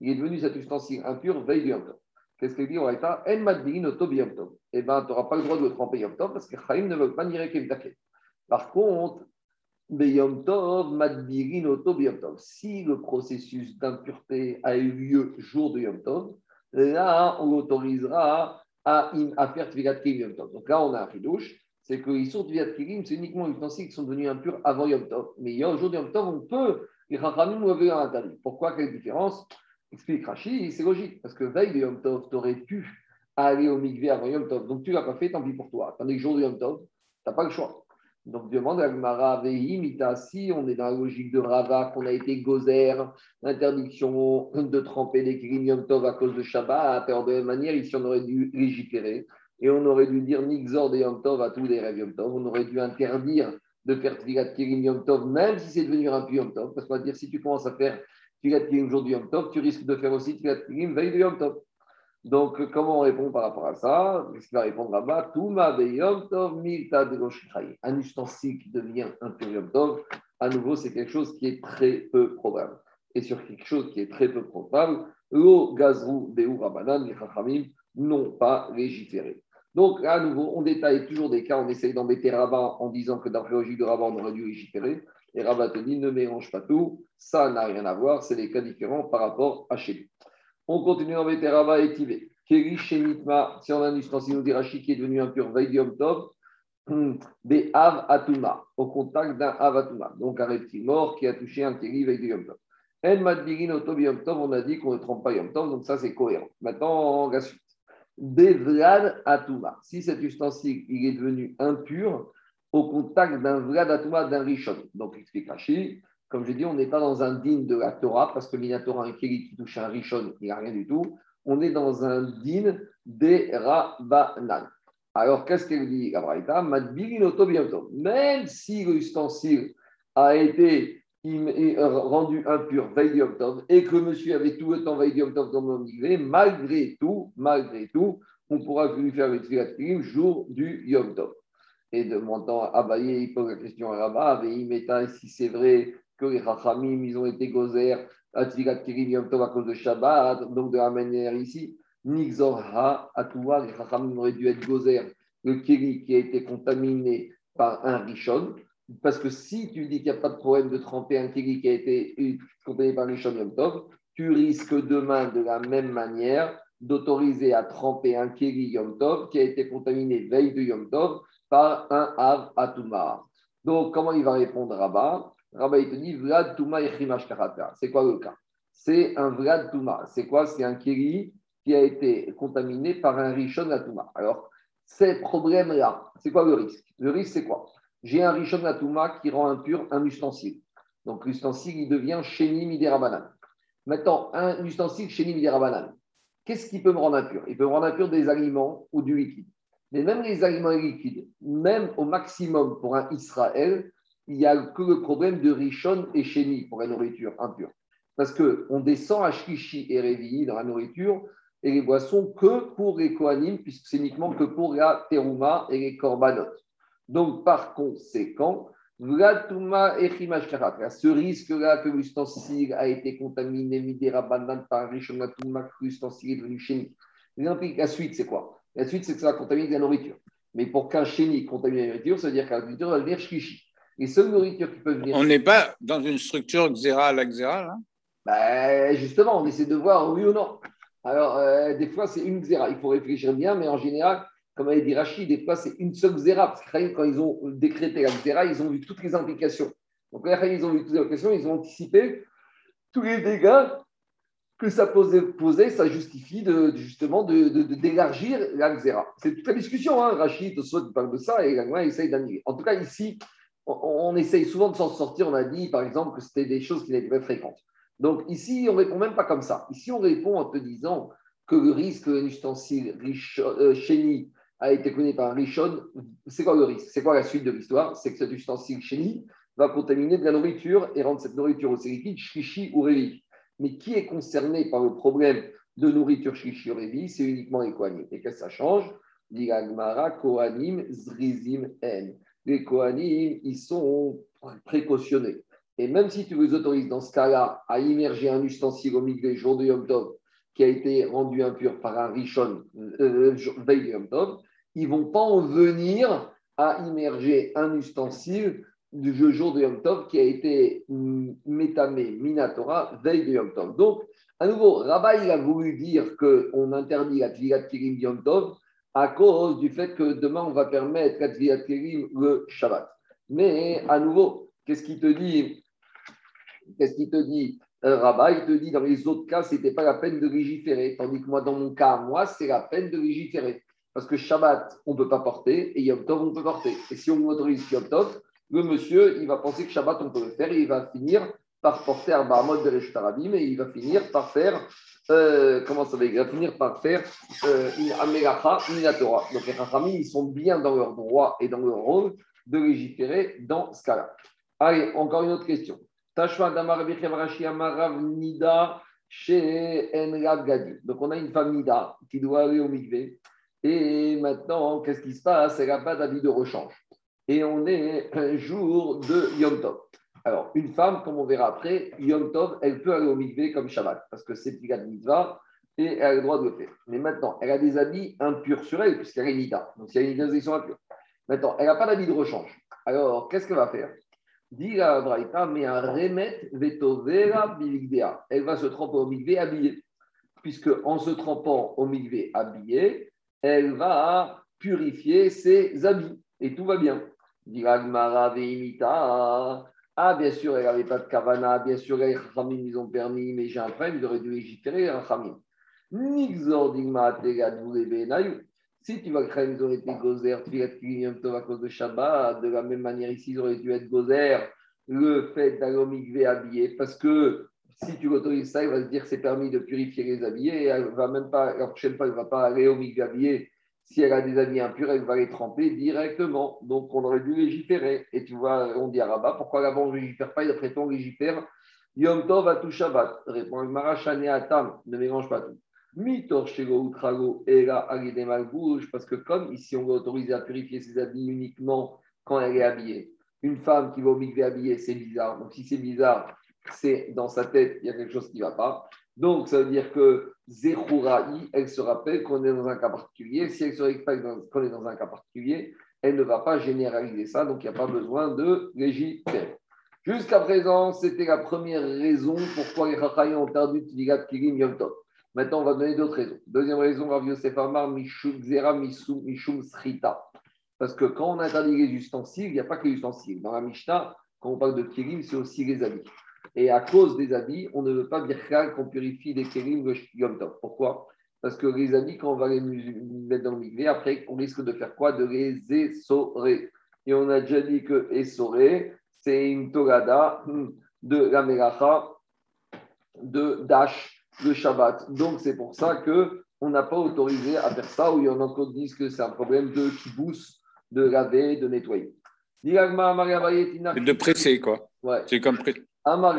Il est devenu cet ustensile impur veille du Qu'est-ce qu'il dit En l'état, En madbin auto Eh bien, tu n'auras pas le droit de le tremper yom tov parce que Chaim ne veut pas nier Kevdaket. Par contre, Beyom Madbirin Tov. Si le processus d'impureté a eu lieu jour de Yom Tov, là, on l'autorisera à, à, faire Tvilat Kirim Yom Tov. Donc là, on a un ridouche, c'est que sources Tvilat Kirim, c'est uniquement les ustensiles qui sont devenus impurs avant Yom Tov. Mais il y a un jour de Yom Tov, on peut, les Rachamim nous avaient. Pourquoi? Quelle différence? Explique Rashi, c'est logique, parce que veille de Yom Tov, tu pu aller au Mikvé avant Yom Tov. Donc tu ne l'as pas fait, tant pis pour toi. Tandis que jour de Yom Tov, tu pas le choix. Donc demande à Gmara Mita, si on est dans la logique de Rava, qu'on a été gozer, l'interdiction de tremper les krims Yom Tov à cause de Shabbat, alors de la même manière, ici on aurait dû légiférer et on aurait dû dire Nixor de Yom Tov à tous les rêves Yom Tov. On aurait dû interdire de faire Tvigat Kirim Yom Tov, même si c'est devenu un Yom Tov, parce qu'on va dire si tu commences à faire Tfilat Kirim aujourd'hui Yom Tov, tu risques de faire aussi Tfilat Kirim veille de Yom Tov. Donc, comment on répond par rapport à ça? Qu'est-ce qu'il va répondre là-bas Touma Yom Tov, Milta de Un ustensile qui devient un pur Yom Tov, à nouveau, c'est quelque chose qui est très peu probable. Et sur quelque chose qui est très peu probable, l'eau gazrou de Rabanan, les Chachamim, n'ont pas légiféré. Donc, à nouveau, on détaille toujours des cas, on essaye d'embêter Rabat en disant que d'après logique de Rabat, on aurait dû légiférer. Et Rabat te dit ne mélange pas tout, ça n'a rien à voir, c'est des cas différents par rapport à chez lui. On continue embêter Rabat et Tivé. Keri Shemitma, si on a un ustensile d'Irachi qui est devenu impur, Vaidium Tov, des Av Atuma, au contact d'un Av Atuma, donc un reptile mort qui a touché un Keri Vaidium Tov. En Madbigin Yom Tov, on a dit qu'on ne trompe pas Yom Tov, donc ça c'est cohérent. Maintenant, la suite. Devlad Atuma, si cet ustensile il est devenu impur, au contact d'un Vladatuma, d'un Rishon. Donc, explique Rashi, comme je dis, on n'est pas dans un din de la Torah, parce que Minatora, un Kéli qui touche un Rishon, il n'y a rien du tout. On est dans un din des Rabbanan. Alors, qu'est-ce qu'elle dit, Gabraïta Même si l'ustensile a été rendu impur veille et que monsieur avait tout le temps veille le migré, malgré tout, malgré tout, on pourra lui faire le jour du Yom Tov. Et de mon temps, Abaye, il pose la question à Rabat, et si c'est vrai que les Chachamim, ils ont été gozer à Tzigat Kirim à cause de Shabbat, donc de la manière ici, Nixor Ha, Atoua, les Chachamim auraient dû être gozer, le Kiri qui a été contaminé par un Rishon, parce que si tu dis qu'il n'y a pas de problème de tremper un Kiri qui a été contaminé par un Rishon Yom Tov, tu risques demain de la même manière d'autoriser à tremper un Keri Yom Tov qui a été contaminé veille de Yom Tov par un Av Atuma. Donc, comment il va répondre Rabat Rabat, il te dit Vlad Touma Echimash Karata. C'est quoi le cas? C'est un Vlad Touma. C'est quoi? C'est un Keri qui a été contaminé par un Rishon Atuma. Alors, ces problèmes-là, c'est quoi le risque? Le risque, c'est quoi? J'ai un Rishon Atuma qui rend impur un ustensile. Donc, l'ustensile, il devient Sheni Miderabanan. Maintenant, un ustensile Sheni Miderabanan, qu'est-ce qui peut me rendre impur? Il peut me rendre impur des aliments ou du liquide. Mais même les aliments liquides, même au maximum pour un Israël, il n'y a que le problème de Rishon et Sheni pour la nourriture impure. Parce qu'on descend à Shlishi et Révi dans la nourriture et les boissons que pour les Kohanim, puisque c'est uniquement que pour la Teruma et les Korbanot. Donc, par conséquent, ce risque-là que l'ustensile a été contaminé, Midera Bandan par Rishon que l'ustensile est devenu. La suite, c'est quoi? La suite, c'est que ça va contaminer la nourriture. Mais pour qu'un Sheni contamine la nourriture, ça veut dire que la nourriture va devenir Shlishi. Les seules nourritures qui peuvent venir. On n'est pas dans une structure xéra à la xéra, là ben, Justement, on essaie de voir oui ou non. Alors, euh, des fois, c'est une xéra. Il faut réfléchir bien, mais en général, comme avait dit Rachid, des fois, c'est une seule xéra. Parce que quand ils ont décrété la xéra, ils ont vu toutes les implications. Donc, quand ils ont vu toutes les implications, ils ont anticipé tous les dégâts que ça posait, ça justifie de, justement d'élargir de, xéra. C'est toute la discussion. Hein. Rachid, parle de ça et il essaye d'annuler. En tout cas, ici, on, essaye souvent de s'en sortir. On a dit, par exemple, que c'était des choses qui n'étaient pas fréquentes. Donc ici, on ne répond même pas comme ça. Ici, on répond en te disant que le risque d'un ustensile euh, chéni a été connu par un richon. C'est quoi le risque? C'est quoi la suite de l'histoire? C'est que cet ustensile chéni va contaminer de la nourriture et rendre cette nourriture aussi liquide, shrishi ou révi. Mais qui est concerné par le problème de nourriture shrishi ou révi C'est uniquement les Kohanim. Et qu'est-ce que ça change Kohanim, Zrizim, En. Les Kohanim, ils sont précautionnés. Et même si tu les autorises dans ce cas-là à immerger un ustensile au milieu jour de Yom Tov qui a été rendu impur par un Rishon euh, veille de Yom Tov, ils ne vont pas en venir à immerger un ustensile du jour de Yom Tov qui a été métamé, minatora, veille de Yom Tov. Donc, à nouveau, Rabbi a voulu dire qu'on interdit la Tvilat Kirim Yom Tov à cause du fait que demain on va permettre la Tvilat Kirim le Shabbat. Mais à nouveau, qu'est-ce qu'il te dit? Qu'est-ce qu'il te dit? Euh, Rabat, il te dit dans les autres cas, ce n'était pas la peine de légiférer. Tandis que moi, dans mon cas, moi, c'est la peine de légiférer. Parce que Shabbat, on ne peut pas porter et Yom Tov, on peut porter. Et si on autorise Yom Tov, le monsieur, il va penser que Shabbat, on peut le faire et il va finir par porter un Bahamot de Reshtarabim et il va finir par faire, euh, comment ça va, il va finir par faire euh, une Amelacha, une Torah. Donc les Rachamim, ils sont bien dans leur droit et dans leur rôle de légiférer dans ce cas-là. Allez, encore une autre question. Donc on a une femme Nida qui doit aller au mikvé. Et maintenant, qu'est-ce qui se passe? Elle n'a pas d'avis de rechange. Et on est un jour de Yom Tov. Alors, une femme, comme on verra après, Yom Tov, elle peut aller au mikvé comme Shabbat, parce que c'est Pigat Mitzvah, et elle a le droit de le faire. Mais maintenant, elle a des habits impurs sur elle, puisqu'elle est Nida. Donc, il y a une sont impure. Maintenant, elle n'a pas d'avis de rechange. Alors, qu'est-ce qu'elle va faire? Dit la Braïta, mais un remet vetovera biligdea. Elle va se tremper au migvé habillé. Puisque en se trempant au migvé habillé, elle va purifier ses habits. Et tout va bien. Dit la Ah, bien sûr, elle n'avait pas de kavana. Bien sûr, les Rachamim, ils ont permis, mais j'ai un problème, ils auraient dû légiférer les Rachamim. Nixor digma si tu vas craindre, ils auraient été gozer, tu vas à cause de Shabbat. De la même manière, ici, ils auraient dû être gozer le fait d'aller au habillé. Parce que si tu autorises ça, il va se dire que c'est permis de purifier les habillés. Et elle va même pas, la elle ne va pas aller au mikvé habillé. Si elle a des habits impurs, elle va les tremper directement. Donc, on aurait dû légiférer. Et tu vois, on dit à Rabat, pourquoi là-bas on ne légifère pas? Et après, on légifère. Yom Tov à tout Shabbat. Répond Marachane Atam, ne mélange pas tout. Mitor Utrago et là, bouge parce que comme ici on va autoriser à purifier ses habits uniquement quand elle est habillée. Une femme qui va au habillée, c'est bizarre. Donc si c'est bizarre, c'est dans sa tête, il y a quelque chose qui ne va pas. Donc ça veut dire que Zechouraï, elle se rappelle qu'on est dans un cas particulier. Si elle se rappelle qu'on est dans un cas particulier, elle ne va pas généraliser ça, donc il n'y a pas besoin de légiférer. Jusqu'à présent, c'était la première raison pourquoi les Chachayim ont perdu Tvigat Kirim Yom Tov. Maintenant, on va donner d'autres raisons. Deuxième raison, Rav Yosef Amar, Mishum Zera, Mishum Srita. Parce que quand on interdit les ustensiles, il n'y a pas que les ustensiles. Dans la Mishnah, quand on parle de kirim, c'est aussi les habits. Et à cause des habits, on ne veut pas dire qu'on purifie les kirim le Yom Tov. Pourquoi? Parce que les habits, quand on va les mettre dans le migvé, après, on risque de faire quoi? De les essorer. Et on a déjà dit que essorer, c'est une togada de la Melacha, de Dash, de Shabbat. Donc, c'est pour ça que on n'a pas autorisé à faire ça, ou il y en a qui disent que c'est un problème de kibous, de laver, de nettoyer. De presser, quoi. Ouais. C'est comme presser. Ah bah,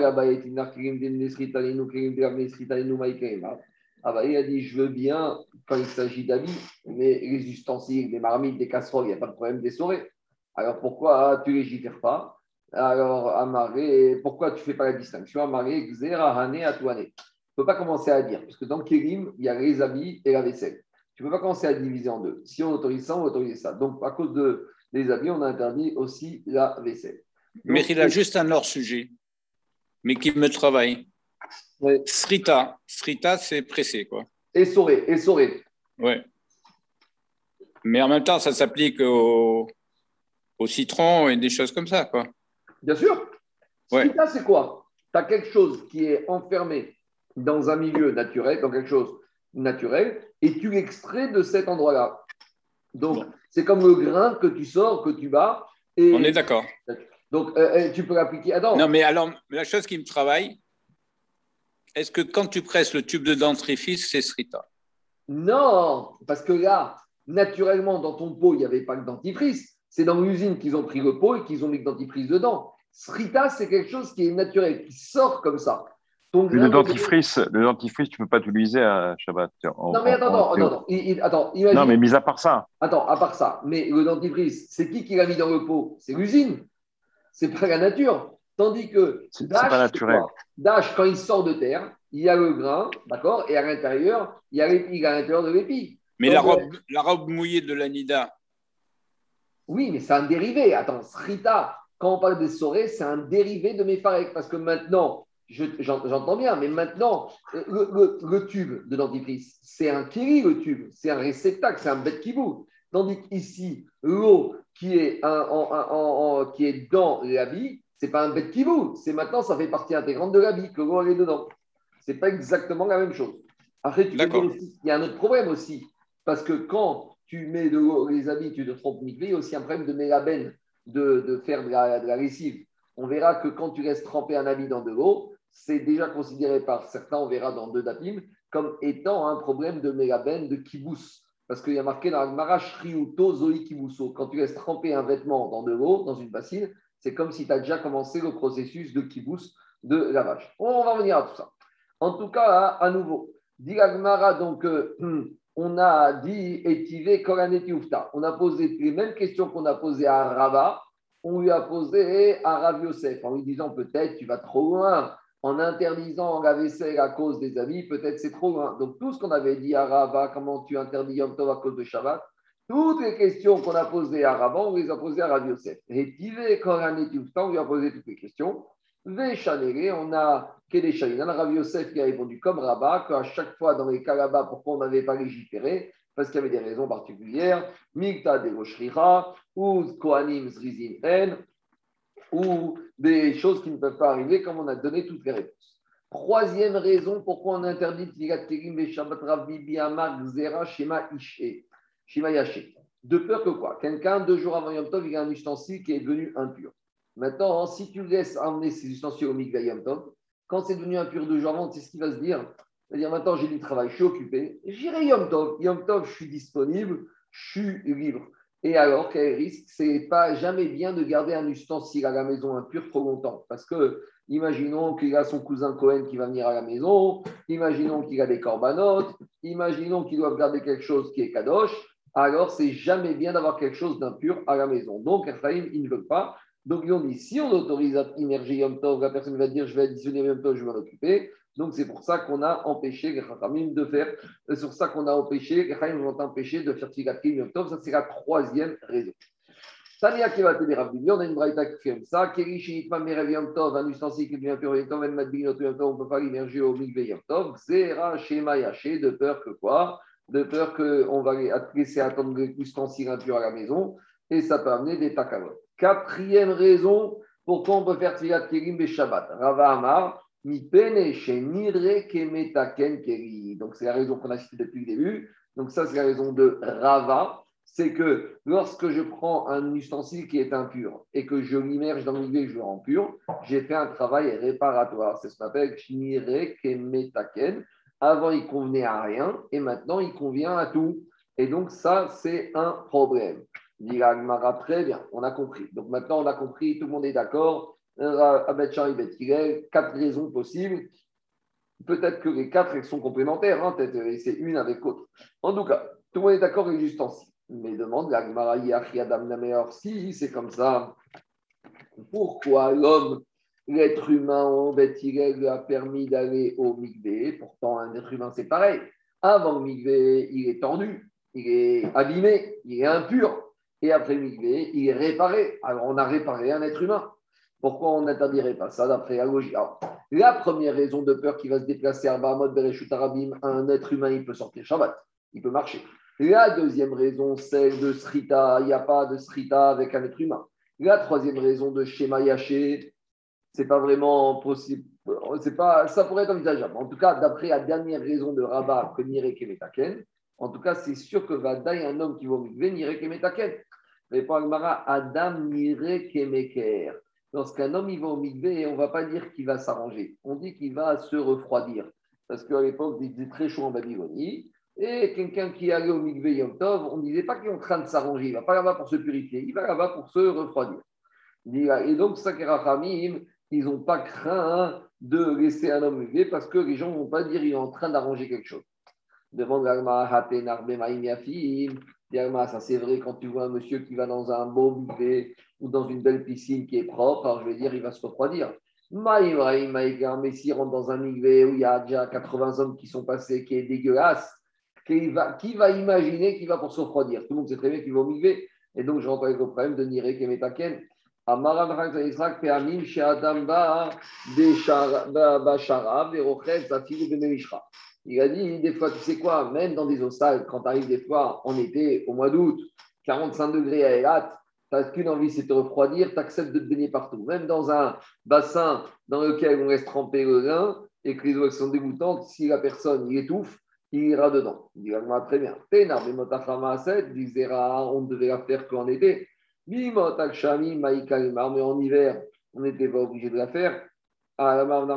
il a dit, je veux bien quand il s'agit d'habits, mais les ustensiles, les marmites, les casseroles, il n'y a pas de problème d'essorer. Alors pourquoi tu ne légifères pas? Alors, amarré, pourquoi tu ne fais pas la distinction? Amaré, xera, hané, atouané. Tu ne peux pas commencer à dire, parce que dans Kérim, il y a les habits et la vaisselle. Tu ne peux pas commencer à diviser en deux. Si on autorise ça, on autorise ça. Donc, à cause de, des habits, on a interdit aussi la vaisselle. mais il a juste un hors-sujet, mais qui me travaille. Ouais. Srita. Srita, c'est pressé, quoi. Essoré, essoré. Oui. Mais en même temps, ça s'applique au, au, citron et des choses comme ça, quoi. Bien sûr. Ouais. Srita, c'est quoi? Tu as quelque chose qui est enfermé dans un milieu naturel, dans quelque chose naturel, et tu l'extrais de cet endroit-là. Donc, Bon. c'est comme le grain que tu sors, que tu bats. Et On est d'accord. Donc, euh, euh, tu peux l'appliquer. Attends, Non, mais alors, la chose qui me travaille, est-ce que quand tu presses le tube de dentifrice, c'est Srita? Non, parce que là, naturellement, dans ton pot, il n'y avait pas de dentifrice. C'est dans l'usine qu'ils ont pris le pot et qu'ils ont mis le dentifrice dedans. Srita, c'est quelque chose qui est naturel, qui sort comme ça. Le de- dentifrice, le dentifrice, tu ne peux pas l'utiliser à Shabbat. en- Non, mais attends, en- il- il- attends, imagine- Non, mais mis à part ça, Attends, à part ça, mais le dentifrice, c'est qui qui l'a mis dans le pot? C'est l'usine. C'est pas la nature. Tandis que Dash, pas naturel. quoi Dash, quand il sort de terre, il y a le grain, d'accord Et à l'intérieur, il y a l'épi à l'intérieur de l'épi. Mais Donc, la euh, robe, la robe mouillée de l'Anida, Oui, mais c'est un dérivé. Attends, Srita, quand on parle des sorés, c'est un dérivé de Mefarek. Parce que maintenant, je- j'en- j'entends bien, mais maintenant, le, le- le tube de dentifrice, c'est un kiri, le tube. C'est un réceptacle, c'est un bête kibou. Tandis qu'ici, l'eau qui, est un- en- en- en- en- qui est dans l'habit, c'est pas un bête kibou. C'est maintenant, ça fait partie intégrante de l'habit, que l'eau est dedans. C'est pas exactement la même chose. Après, tu aussi- il y a un autre problème aussi. Parce que quand tu mets de l'eau, les habits, tu te trompes mikvé, il y a aussi un problème de mélabène, de, de faire de la, de la lessive. On verra que quand tu laisses tremper un habit dans de l'eau, c'est déjà considéré par certains, on verra dans deux dapim, comme étant un problème de mélabène, de kibous. Parce qu'il y a marqué dans Marash Ryuto Zoi Kibuso. Quand tu laisses tremper un vêtement dans de l'eau, dans une bassine, c'est comme si tu as déjà commencé le processus de kibous, de lavage. On va revenir à tout ça. En tout cas, à, à nouveau, dit donc, euh, on a dit Etive Koraneti. On a posé les mêmes questions qu'on a posées à Rava, on lui a posé à Rav Yosef, en lui disant peut-être tu vas trop loin, en interdisant la vaisselle à cause des habits, peut-être c'est trop loin. Donc tout ce qu'on avait dit à Rava, comment tu interdis Yom Tov à cause de Shabbat, toutes les questions qu'on a posées à Rava, on les a posées à Rav Yosef. Koraneti Ufta, on lui a posé toutes les questions. Véchanéré, on a Kedeshaïnan, Rav Yosef qui a répondu comme Rabat, qu'à chaque fois dans les cas là-bas, pourquoi on n'avait pas légiféré? Parce qu'il y avait des raisons particulières, Mikta de ou Kohanim Zrizin En, ou des choses qui ne peuvent pas arriver, comme on a donné toutes les réponses. Troisième raison pourquoi on interdit. De peur que quoi? Quelqu'un, deux jours avant Yom Tov, il a un ustensile qui est devenu impur. Maintenant, si tu laisses amener ces ustensiles au Mikvah Yom Tov, quand c'est devenu impur deux jours avant, c'est ce qu'il va se dire. Il va dire maintenant j'ai du travail, je suis occupé, j'irai Yom Tov. Yom Tov, je suis disponible, je suis libre. Et alors, quel risque C'est pas jamais bien de garder un ustensile à la maison impur trop longtemps. Parce que, imaginons qu'il a son cousin Cohen qui va venir à la maison, imaginons qu'il a des corbanotes, imaginons qu'il doit garder quelque chose qui est kadosh, alors c'est jamais bien d'avoir quelque chose d'impur à la maison. Donc, Ephraim, ils ne veulent pas. Donc, ils ont dit, si on autorise à immerger Yom Tov, la personne va dire, je vais additionner Yom Tov, je vais m'en occuper. Donc, c'est pour ça qu'on a empêché les de faire, c'est sur ça qu'on a empêché, les Chachamim ont empêché de faire Tigat Yom. Ça, c'est la troisième raison. Tania qui va t'aider on a une braïta qui fait ça. Kerishi Itma Merev Yom Tov, un ustensile qui devient pur Yom Tov, Madbin Yom Tov, on ne peut pas l'immerger au Mikve Yom Tov. Zera Shema Yaché, de peur que quoi? De peur qu'on va laisser attendre l'ustensile impur à la maison et ça peut amener des takavot. Quatrième raison, pourquoi on peut faire Tfilat Kerim et Shabbat? Rava Amar, Donc c'est la raison qu'on a citée depuis le début. Donc ça, c'est la raison de Rava c'est que lorsque je prends un ustensile qui est impur et que je l'immerge dans l'huile et je le rends pur, j'ai fait un travail réparatoire. C'est ce qu'on appelle Kemetaken. Avant, il convenait à rien et maintenant, il convient à tout. Et donc, ça, c'est un problème. Dit très bien, on a compris. Donc maintenant, on a compris, tout le monde est d'accord. Quatre raisons possibles. Peut-être que les quatre sont complémentaires, hein, c'est une avec l'autre. En tout cas, tout le monde est d'accord avec l'ustensile. Mais demande si c'est comme ça, pourquoi l'homme, l'être humain, en lui a permis d'aller au Migvé Pourtant, un être humain, c'est pareil. Avant le il est tendu, il est abîmé, il est impur. Et après le il est réparé. Alors, on a réparé un être humain. Pourquoi on n'interdirait pas ça d'après la logique? La première raison de peur qui va se déplacer à Bahamot, Bereshut Arabim, un être humain, il peut sortir Shabbat, il peut marcher. La deuxième raison, celle de Srita, il n'y a pas de Srita avec un être humain. La troisième raison de Shema Yaché, c'est pas vraiment possible. C'est pas, ça pourrait être envisageable. En tout cas, d'après la dernière raison de Rabat, que Nire Kemetaken, en tout cas, c'est sûr que va Vadaï, un homme qui va au mikvé, Nire Kemetaken. Mais pour Agmara, Adam Nire Kemeker. Lorsqu'un homme il va au mikvé, on ne va pas dire qu'il va s'arranger. On dit qu'il va se refroidir. Parce qu'à l'époque, il était très chaud en Babylonie. Et quelqu'un qui allait au Mikvé Yom Tov, on ne disait pas qu'il est en train de s'arranger, il ne va pas là-bas pour se purifier, il va là-bas pour se refroidir. Et donc, Sakera Famim, ils n'ont pas craint de laisser un homme Mikvé parce que les gens ne vont pas dire qu'il est en train d'arranger quelque chose. Ça c'est vrai quand tu vois un monsieur qui va dans un beau Mikvé ou dans une belle piscine qui est propre, alors je vais dire, il va se refroidir. Mais s'il rentre dans un Mikvé où il y a déjà 80 hommes qui sont passés, qui est dégueulasse, qui va, imaginer qu'il va pour se refroidir? Tout le monde sait très bien qu'il va au Et donc, je rentre avec le problème de Nire Kemetaken. Il a dit, des fois, tu sais quoi, même dans des eaux sales, quand tu arrives des fois en été, au mois d'août, 45 degrés à Elat, tu n'as qu'une envie, c'est de te refroidir, tu acceptes de te baigner partout. Même dans un bassin dans lequel on laisse tremper le lin et que les eaux sont dégoûtantes, si la personne y étouffe, il ira dedans. Il dira très bien. on ne devait la faire qu'en été. Mais en hiver, on n'était pas obligé de la faire. Alors,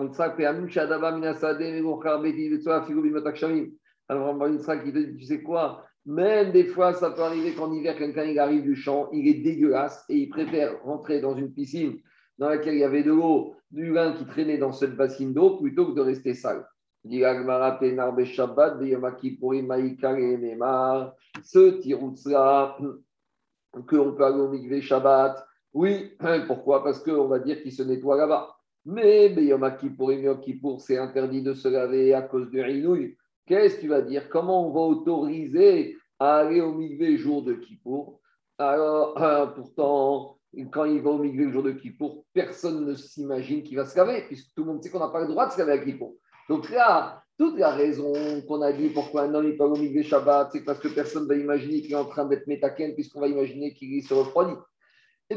te dit, tu sais quoi, même des fois, ça peut arriver qu'en hiver, quelqu'un il arrive du champ, il est dégueulasse et il préfère rentrer dans une piscine dans laquelle il y avait de l'eau, du vin qui traînait dans cette bassine d'eau plutôt que de rester sale. Ce tiroutz-là, qu'on peut aller au Shabbat, oui, pourquoi? Parce qu'on va dire qu'il se nettoie là-bas. Mais Yom Kippour, c'est interdit de se laver à cause du rinouille. Qu'est-ce que tu vas dire? Comment on va autoriser à aller au mikvé jour de Kippour? Alors, pourtant, quand il va au mikvé le jour de Kippour, personne ne s'imagine qu'il va se laver, puisque tout le monde sait qu'on n'a pas le droit de se laver à Kippour. Donc là, toute la raison qu'on a dit pourquoi un homme n'est pas au milieu Shabbat, c'est parce que personne ne va imaginer qu'il est en train d'être métaken, puisqu'on va imaginer qu'il se refroidit.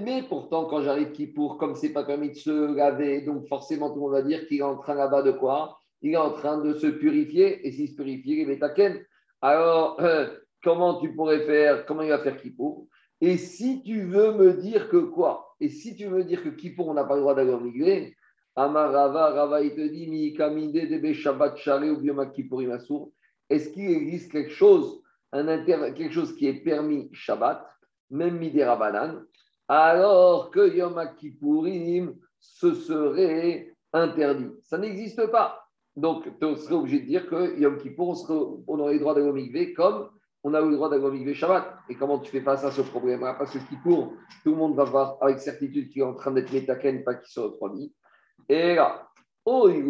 Mais pourtant, quand j'arrive qui pour, comme c'est pas permis de se laver, donc forcément tout le monde va dire qu'il est en train là-bas de quoi? Il est en train de se purifier, et s'il se purifie, il est métaken. Alors, euh, comment tu pourrais faire Comment il va faire pour Et si tu veux me dire que quoi? Et si tu veux dire que pour, on n'a pas le droit d'aller au milieu Amarava, Rava, il te dit, Mi kamide de Shabbat ou Asur. Est-ce qu'il existe quelque chose, un inter... quelque chose qui est permis Shabbat, même Midé Rabanan, alors que Yom Kippourim, ce serait interdit Ça n'existe pas. Donc, tu serais obligé de dire que Yom Kippour, on, serait, on aurait le droit d'aller au comme on a le droit d'aller au Shabbat. Et comment tu fais face à ce problème-là? Parce que Kippour, tout le monde va voir avec certitude qu'il est en train d'être métaken, pas qu'il se refroidit. Et là, oh, il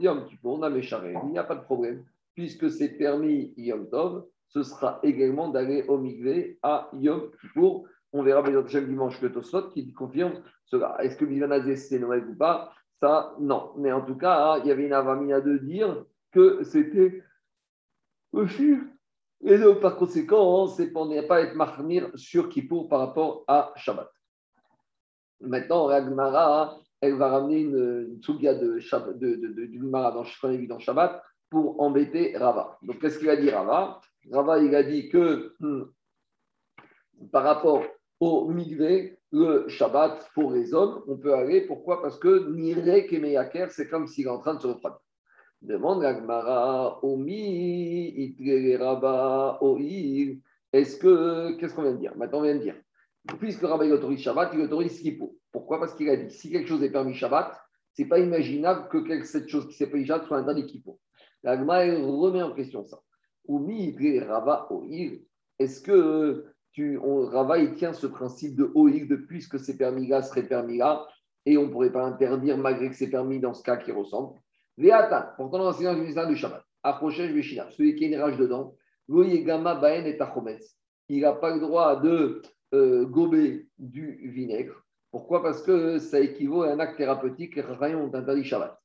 Yom Kippour, il n'y a pas de problème, puisque c'est permis Yom Tov, ce sera également d'aller au Migvé à Yom Kippour. On verra chaque dimanche le Tosfot qui confirme cela. Est-ce que Bivanazé c'est Noël ou pas? Ça, non. Mais en tout cas, il y avait une avamina de dire que c'était aussi. Et donc, par conséquent, c'est pour ne pas être marmir sur Kippour par rapport à Shabbat. Maintenant, Ragmara, elle va ramener une, une de, de, de, de, du Gemara dans, dans Shabbat pour embêter Rava. Donc, qu'est-ce qu'il a dit Rava? Rava, il a dit que hmm, par rapport au Migvé, le Shabbat, pour les hommes, on peut aller. Pourquoi? Parce que Nire Kemeyaker, c'est comme s'il est en train de se refroidir. Demande Gmara, Omi, Itre Rava, Oir. Est-ce que, qu'est-ce qu'on vient de dire? Maintenant, on vient de dire, puisque Rabbi autorise Shabbat, il autorise Kippo. Pourquoi? Parce qu'il a dit, si quelque chose est permis Shabbat, ce n'est pas imaginable que cette chose qui s'est permis Shabbat soit interdite Kippo. La remet en question ça. Rava, Oir. Est-ce que tu, on, Rava, il tient ce principe de Oir, de puisque c'est permis là, serait permis là, et on ne pourrait pas interdire malgré que c'est permis dans ce cas qui ressemble. Veata, pourtant dans l'enseignement du ministère du Shabbat, Aprochesh Veshina, celui qui a une rage dedans, et il n'a pas le droit de euh, gober du vinaigre. Pourquoi? Parce que ça équivaut à un acte thérapeutique, rayon d'interdit Shabbat.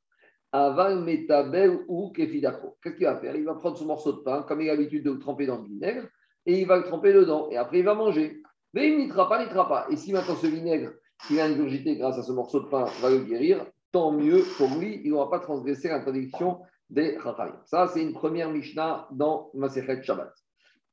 Aval metabel ou kefidako. Qu'est-ce qu'il va faire? Il va prendre son morceau de pain, comme il a l'habitude de le tremper dans le vinaigre, et il va le tremper dedans. Et après, il va manger. Mais il n'itra pas, n'itra pas. Et si maintenant ce vinaigre qui vient ingurgité grâce à ce morceau de pain va le guérir, tant mieux pour lui, il n'aura pas transgressé l'interdiction des Chachayim. Ça, c'est une première Mishnah dans Masechet Shabbat.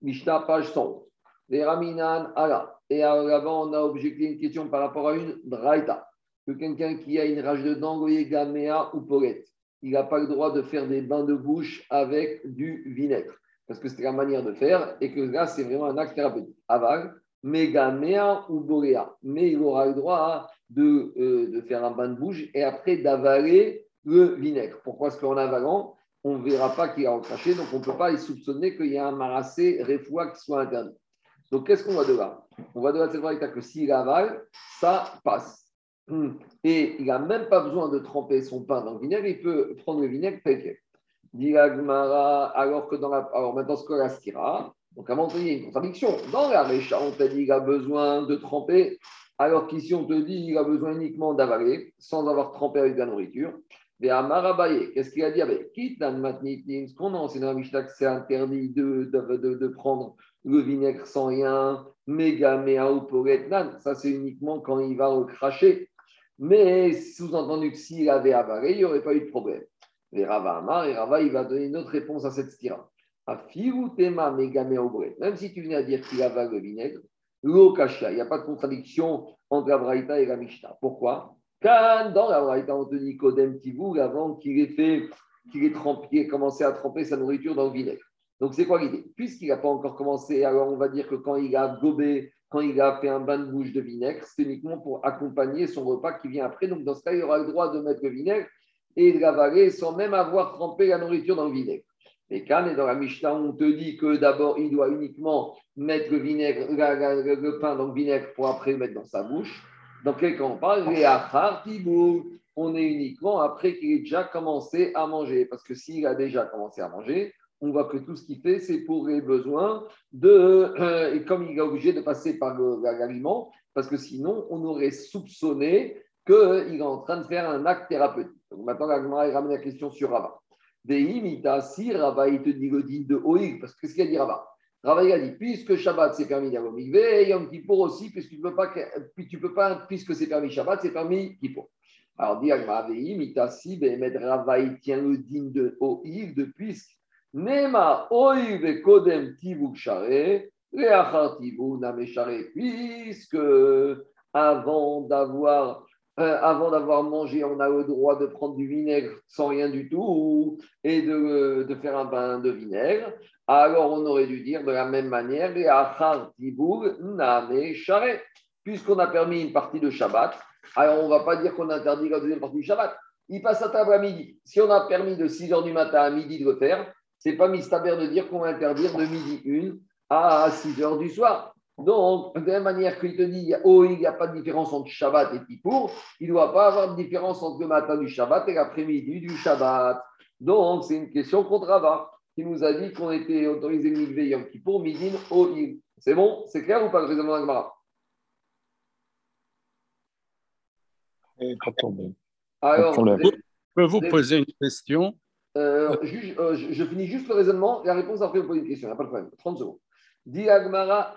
Mishnah, page 111. Les Raminan Allah. Et là-bas, on a objecté une question par rapport à une Braïta. Que quelqu'un qui a une rage de dents, Gamea ou Polette, il n'a pas le droit de faire des bains de bouche avec du vinaigre. Parce que c'est la manière de faire et que là, c'est vraiment un acte thérapeutique. Aval, Megamea ou Boréa. Mais il aura le droit de, euh, de, faire un bain de bouche et après d'avaler le vinaigre. Pourquoi Parce qu'en avalant, on ne verra pas qu'il a recraché, donc on ne peut pas y soupçonner qu'il y a un marassé réfoua qui soit interdit. Donc qu'est-ce qu'on va de là? On va de là cette que s'il avale, ça passe. Hmm. Et il n'a même pas besoin de tremper son pain dans le vinaigre, il peut prendre le vinaigre tel alors que dans la. Alors maintenant, ce que la stira, donc à il y a une contradiction. Dans la récha, on t'a dit qu'il a besoin de tremper, alors qu'ici, on te dit qu'il a besoin uniquement d'avaler, sans avoir trempé avec de la nourriture. Et à Marabaye, qu'est-ce qu'il a dit avec Ce qu'on a enseigné dans Mishnah, c'est interdit de, de, de, prendre le vinaigre sans rien, méga, méa ou Ça, c'est uniquement quand il va le cracher. Mais sous-entendu que s'il avait avalé, il n'y aurait pas eu de problème. Et Rava Amar, et Rava, il va donner une autre réponse à cette stira. Même si tu viens à dire qu'il avale le vinaigre, l'eau il n'y a pas de contradiction entre la et la. Pourquoi? Quand dans la Braïta, on te dit Kodem Tivoug, avant qu'il ait fait, qu'il ait, trempé, commencé à tremper sa nourriture dans le vinaigre. Donc c'est quoi l'idée? Puisqu'il n'a pas encore commencé, alors on va dire que quand il a gobé, quand il a fait un bain de bouche de vinaigre, c'est uniquement pour accompagner son repas qui vient après. Donc dans ce cas, il aura le droit de mettre le vinaigre et de l'avaler sans même avoir trempé la nourriture dans le vinaigre. Et quand et dans la Mishnah, on te dit que d'abord, il doit uniquement mettre le vinaigre, le pain dans le vinaigre pour après le mettre dans sa bouche. Donc, quand on parle, on est uniquement après qu'il ait déjà commencé à manger. Parce que s'il a déjà commencé à manger, on voit que tout ce qu'il fait, c'est pour les besoins de. Euh, et comme il est obligé de passer par l'aliment, parce que sinon, on aurait soupçonné qu'il est en train de faire un acte thérapeutique. Donc maintenant, la ramène la question sur Rava. Des si Rava, il te dit le din de Oïg, parce que qu'est-ce qu'il a dit Rava Rava, il a dit, puisque Shabbat, c'est permis d'aller au et Yom Kippour aussi, puisque tu peux pas, peux pas, puisque c'est permis Shabbat, c'est permis Kippour. Alors, dit Agma, Veimita, si Rava, il tient le din de Oïg, de puisque, Nema Oïg Kodem Tivuk Share, Reachar Tivuk Nameshare, puisque avant d'avoir euh, avant d'avoir mangé, on a le droit de prendre du vinaigre sans rien du tout et de, de faire un bain de vinaigre. Alors on aurait dû dire de la même manière, puisqu'on a permis une partie de Shabbat, alors on ne va pas dire qu'on interdit la deuxième partie du Shabbat. Il passe à table à midi. Si on a permis de 6 h du matin à midi de le faire, c'est pas mistaber de dire qu'on va interdire de midi 1 à 6 h du soir. Donc, de la même manière qu'il te dit, oh, il n'y a pas de différence entre Shabbat et Kippour, il ne doit pas avoir de différence entre le matin du Shabbat et l'après-midi du Shabbat. Donc, c'est une question contre Rava. qui nous a dit qu'on était autorisé le mikvé Yom Kippour, Midin, O'il. C'est bon? C'est clair ou pas le raisonnement d'Agmara Alors, je peux vous poser une question euh, euh, je, finis juste le raisonnement. La réponse après, vous posez une question. Il n'y a pas de problème. 30 secondes. Agmara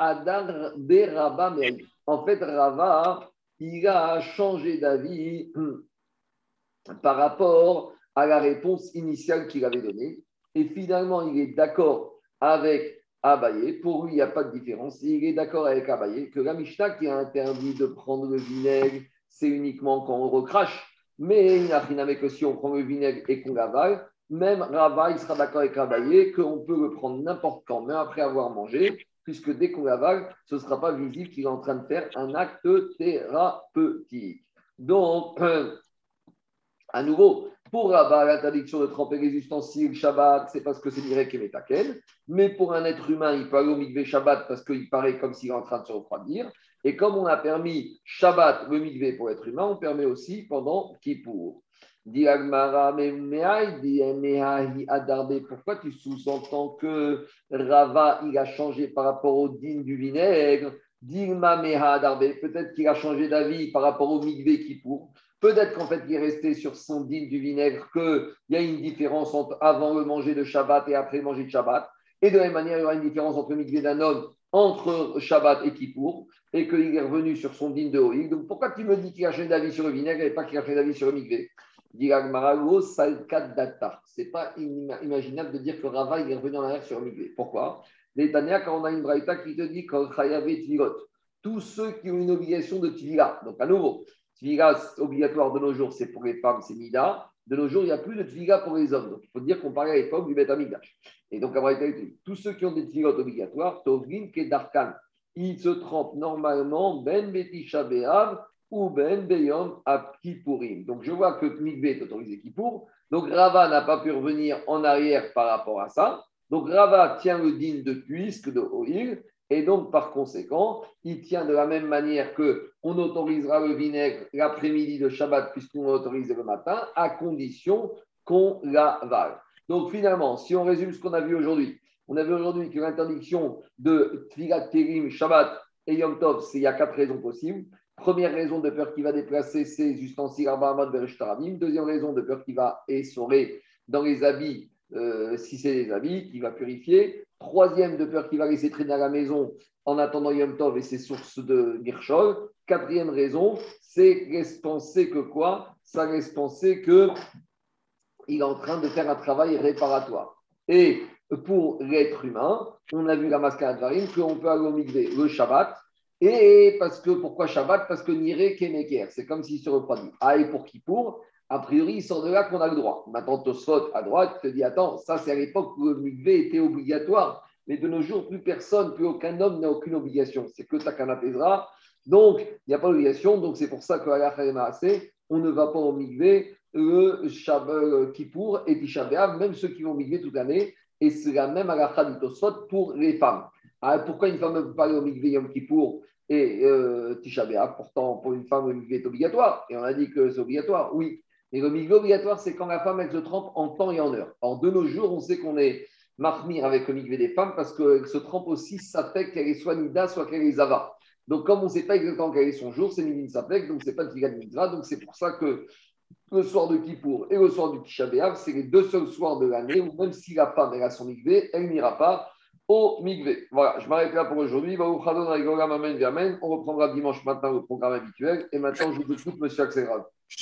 En fait, Rava, il a changé d'avis hmm, par rapport à la réponse initiale qu'il avait donnée. Et finalement, il est d'accord avec Abaye. Pour lui, il n'y a pas de différence. Il est d'accord avec Abaye que la Mishnah qui a interdit de prendre le vinaigre, c'est uniquement quand on recrache. Mais il n'a rien que si on prend le vinaigre et qu'on l'avale, même Rava, il sera d'accord avec Abaye qu'on peut le prendre n'importe quand, même après avoir mangé, puisque dès qu'on l'avale, ce ne sera pas visible qu'il est en train de faire un acte thérapeutique. Donc, à nouveau, pour Rabat, l'interdiction de tremper les ustensiles Shabbat, c'est parce que c'est direct et métaken. Mais pour un être humain, il peut aller au mikvé Shabbat parce qu'il paraît comme s'il est en train de se refroidir. Et comme on a permis Shabbat, le mikvé pour être humain, on permet aussi pendant Kippour. Pourquoi tu sous-entends que Rava, il a changé par rapport au din du vinaigre? Peut-être qu'il a changé d'avis par rapport au mikvé Kippour. Peut-être qu'en fait, il est resté sur son din du vinaigre, qu'il y a une différence entre avant le manger de Shabbat et après le manger de Shabbat. Et de la même manière, il y aura une différence entre mikvé d'un homme entre Shabbat et Kippour, et qu'il est revenu sur son din de Hoïg. Donc pourquoi tu me dis qu'il a changé d'avis sur le vinaigre et pas qu'il a changé d'avis sur le mikvé c'est pas imaginable de dire que Rava est revenu en arrière sur mikvé. Pourquoi? Les Tania, quand on a une braïta qui te dit que tous ceux qui ont une obligation de tvila, donc à nouveau, Tvila obligatoire de nos jours, c'est pour les femmes, c'est Nida. De nos jours, il n'y a plus de Tvila pour les hommes. Donc, il faut dire qu'on parlait à l'époque du Beth Amigdash. Et donc, tous ceux qui ont des Tvilotes obligatoires, Tovrin, Kedarkan, ils se trempent normalement Ben Betisha Be'av ou Ben Beyom à. Donc, je vois que Mikve est autorisé Kippour. Donc, Rava n'a pas pu revenir en arrière par rapport à ça. Donc, Rava tient le din de puisque de Oil. Et donc, par conséquent, il tient de la même manière que on autorisera le vinaigre l'après-midi de Shabbat, puisqu'on l'autorise le matin, à condition qu'on l'avale. Donc, finalement, si on résume ce qu'on a vu aujourd'hui, on a vu aujourd'hui que l'interdiction de Tfilat Shabbat et Yom Tov, c'est il y a quatre raisons possibles. Première raison de peur qu'il va déplacer ses ustensiles Arbahamad Bereshtaravim. Deuxième raison de peur qu'il va essorer dans les habits, euh, si c'est des habits, qu'il va purifier. Troisième, de peur qu'il va laisser traîner à la maison en attendant Yom Tov et ses sources de Girchol. Quatrième raison, c'est laisse penser que quoi? Ça laisse penser que il est en train de faire un travail réparatoire. Et pour l'être humain, on a vu la mascarade varine qu'on peut aller au le Shabbat. Et parce que, pourquoi Shabbat? Parce que Nire Kemeker, c'est comme s'il se refroidit. Ah, et pour qui pour a priori, il sort de qu'on a le droit. Maintenant, Tosfot à droite te dit Attends, ça c'est à l'époque où le était obligatoire. Mais de nos jours, plus personne, plus aucun homme n'a aucune obligation. C'est que Takana Ezra. Donc, il n'y a pas d'obligation. Donc, c'est pour ça la on ne va pas au mikvé le Shabbat Kippour et Tisha même ceux qui vont au mikvé toute l'année. Et c'est la même à du Tosfot pour les femmes. Alors, pourquoi une femme ne peut pas aller au mikvé Yom Kippour et euh, Tisha Pourtant, pour une femme, le mikvé est obligatoire? Et on a dit que c'est obligatoire. Oui, et le mikvé obligatoire, c'est quand la femme, elle se trempe en temps et en heure. Or, de nos jours, on sait qu'on est marmire avec le mikvé des femmes parce qu'elle se trempe aussi, ça fait qu'elle est soit nida, soit qu'elle est zava. Donc, comme on ne sait pas exactement quel est son jour, c'est midin sapek, donc c'est pas de mitzvah. Donc, c'est pour ça que le soir de Kippour et le soir du Tisha c'est les deux seuls soirs de l'année où même si la femme elle a son mikvé, elle n'ira pas au mikvé. Voilà, je m'arrête là pour aujourd'hui. On reprendra dimanche matin le programme habituel. Et maintenant, je vous écoute, monsieur Axel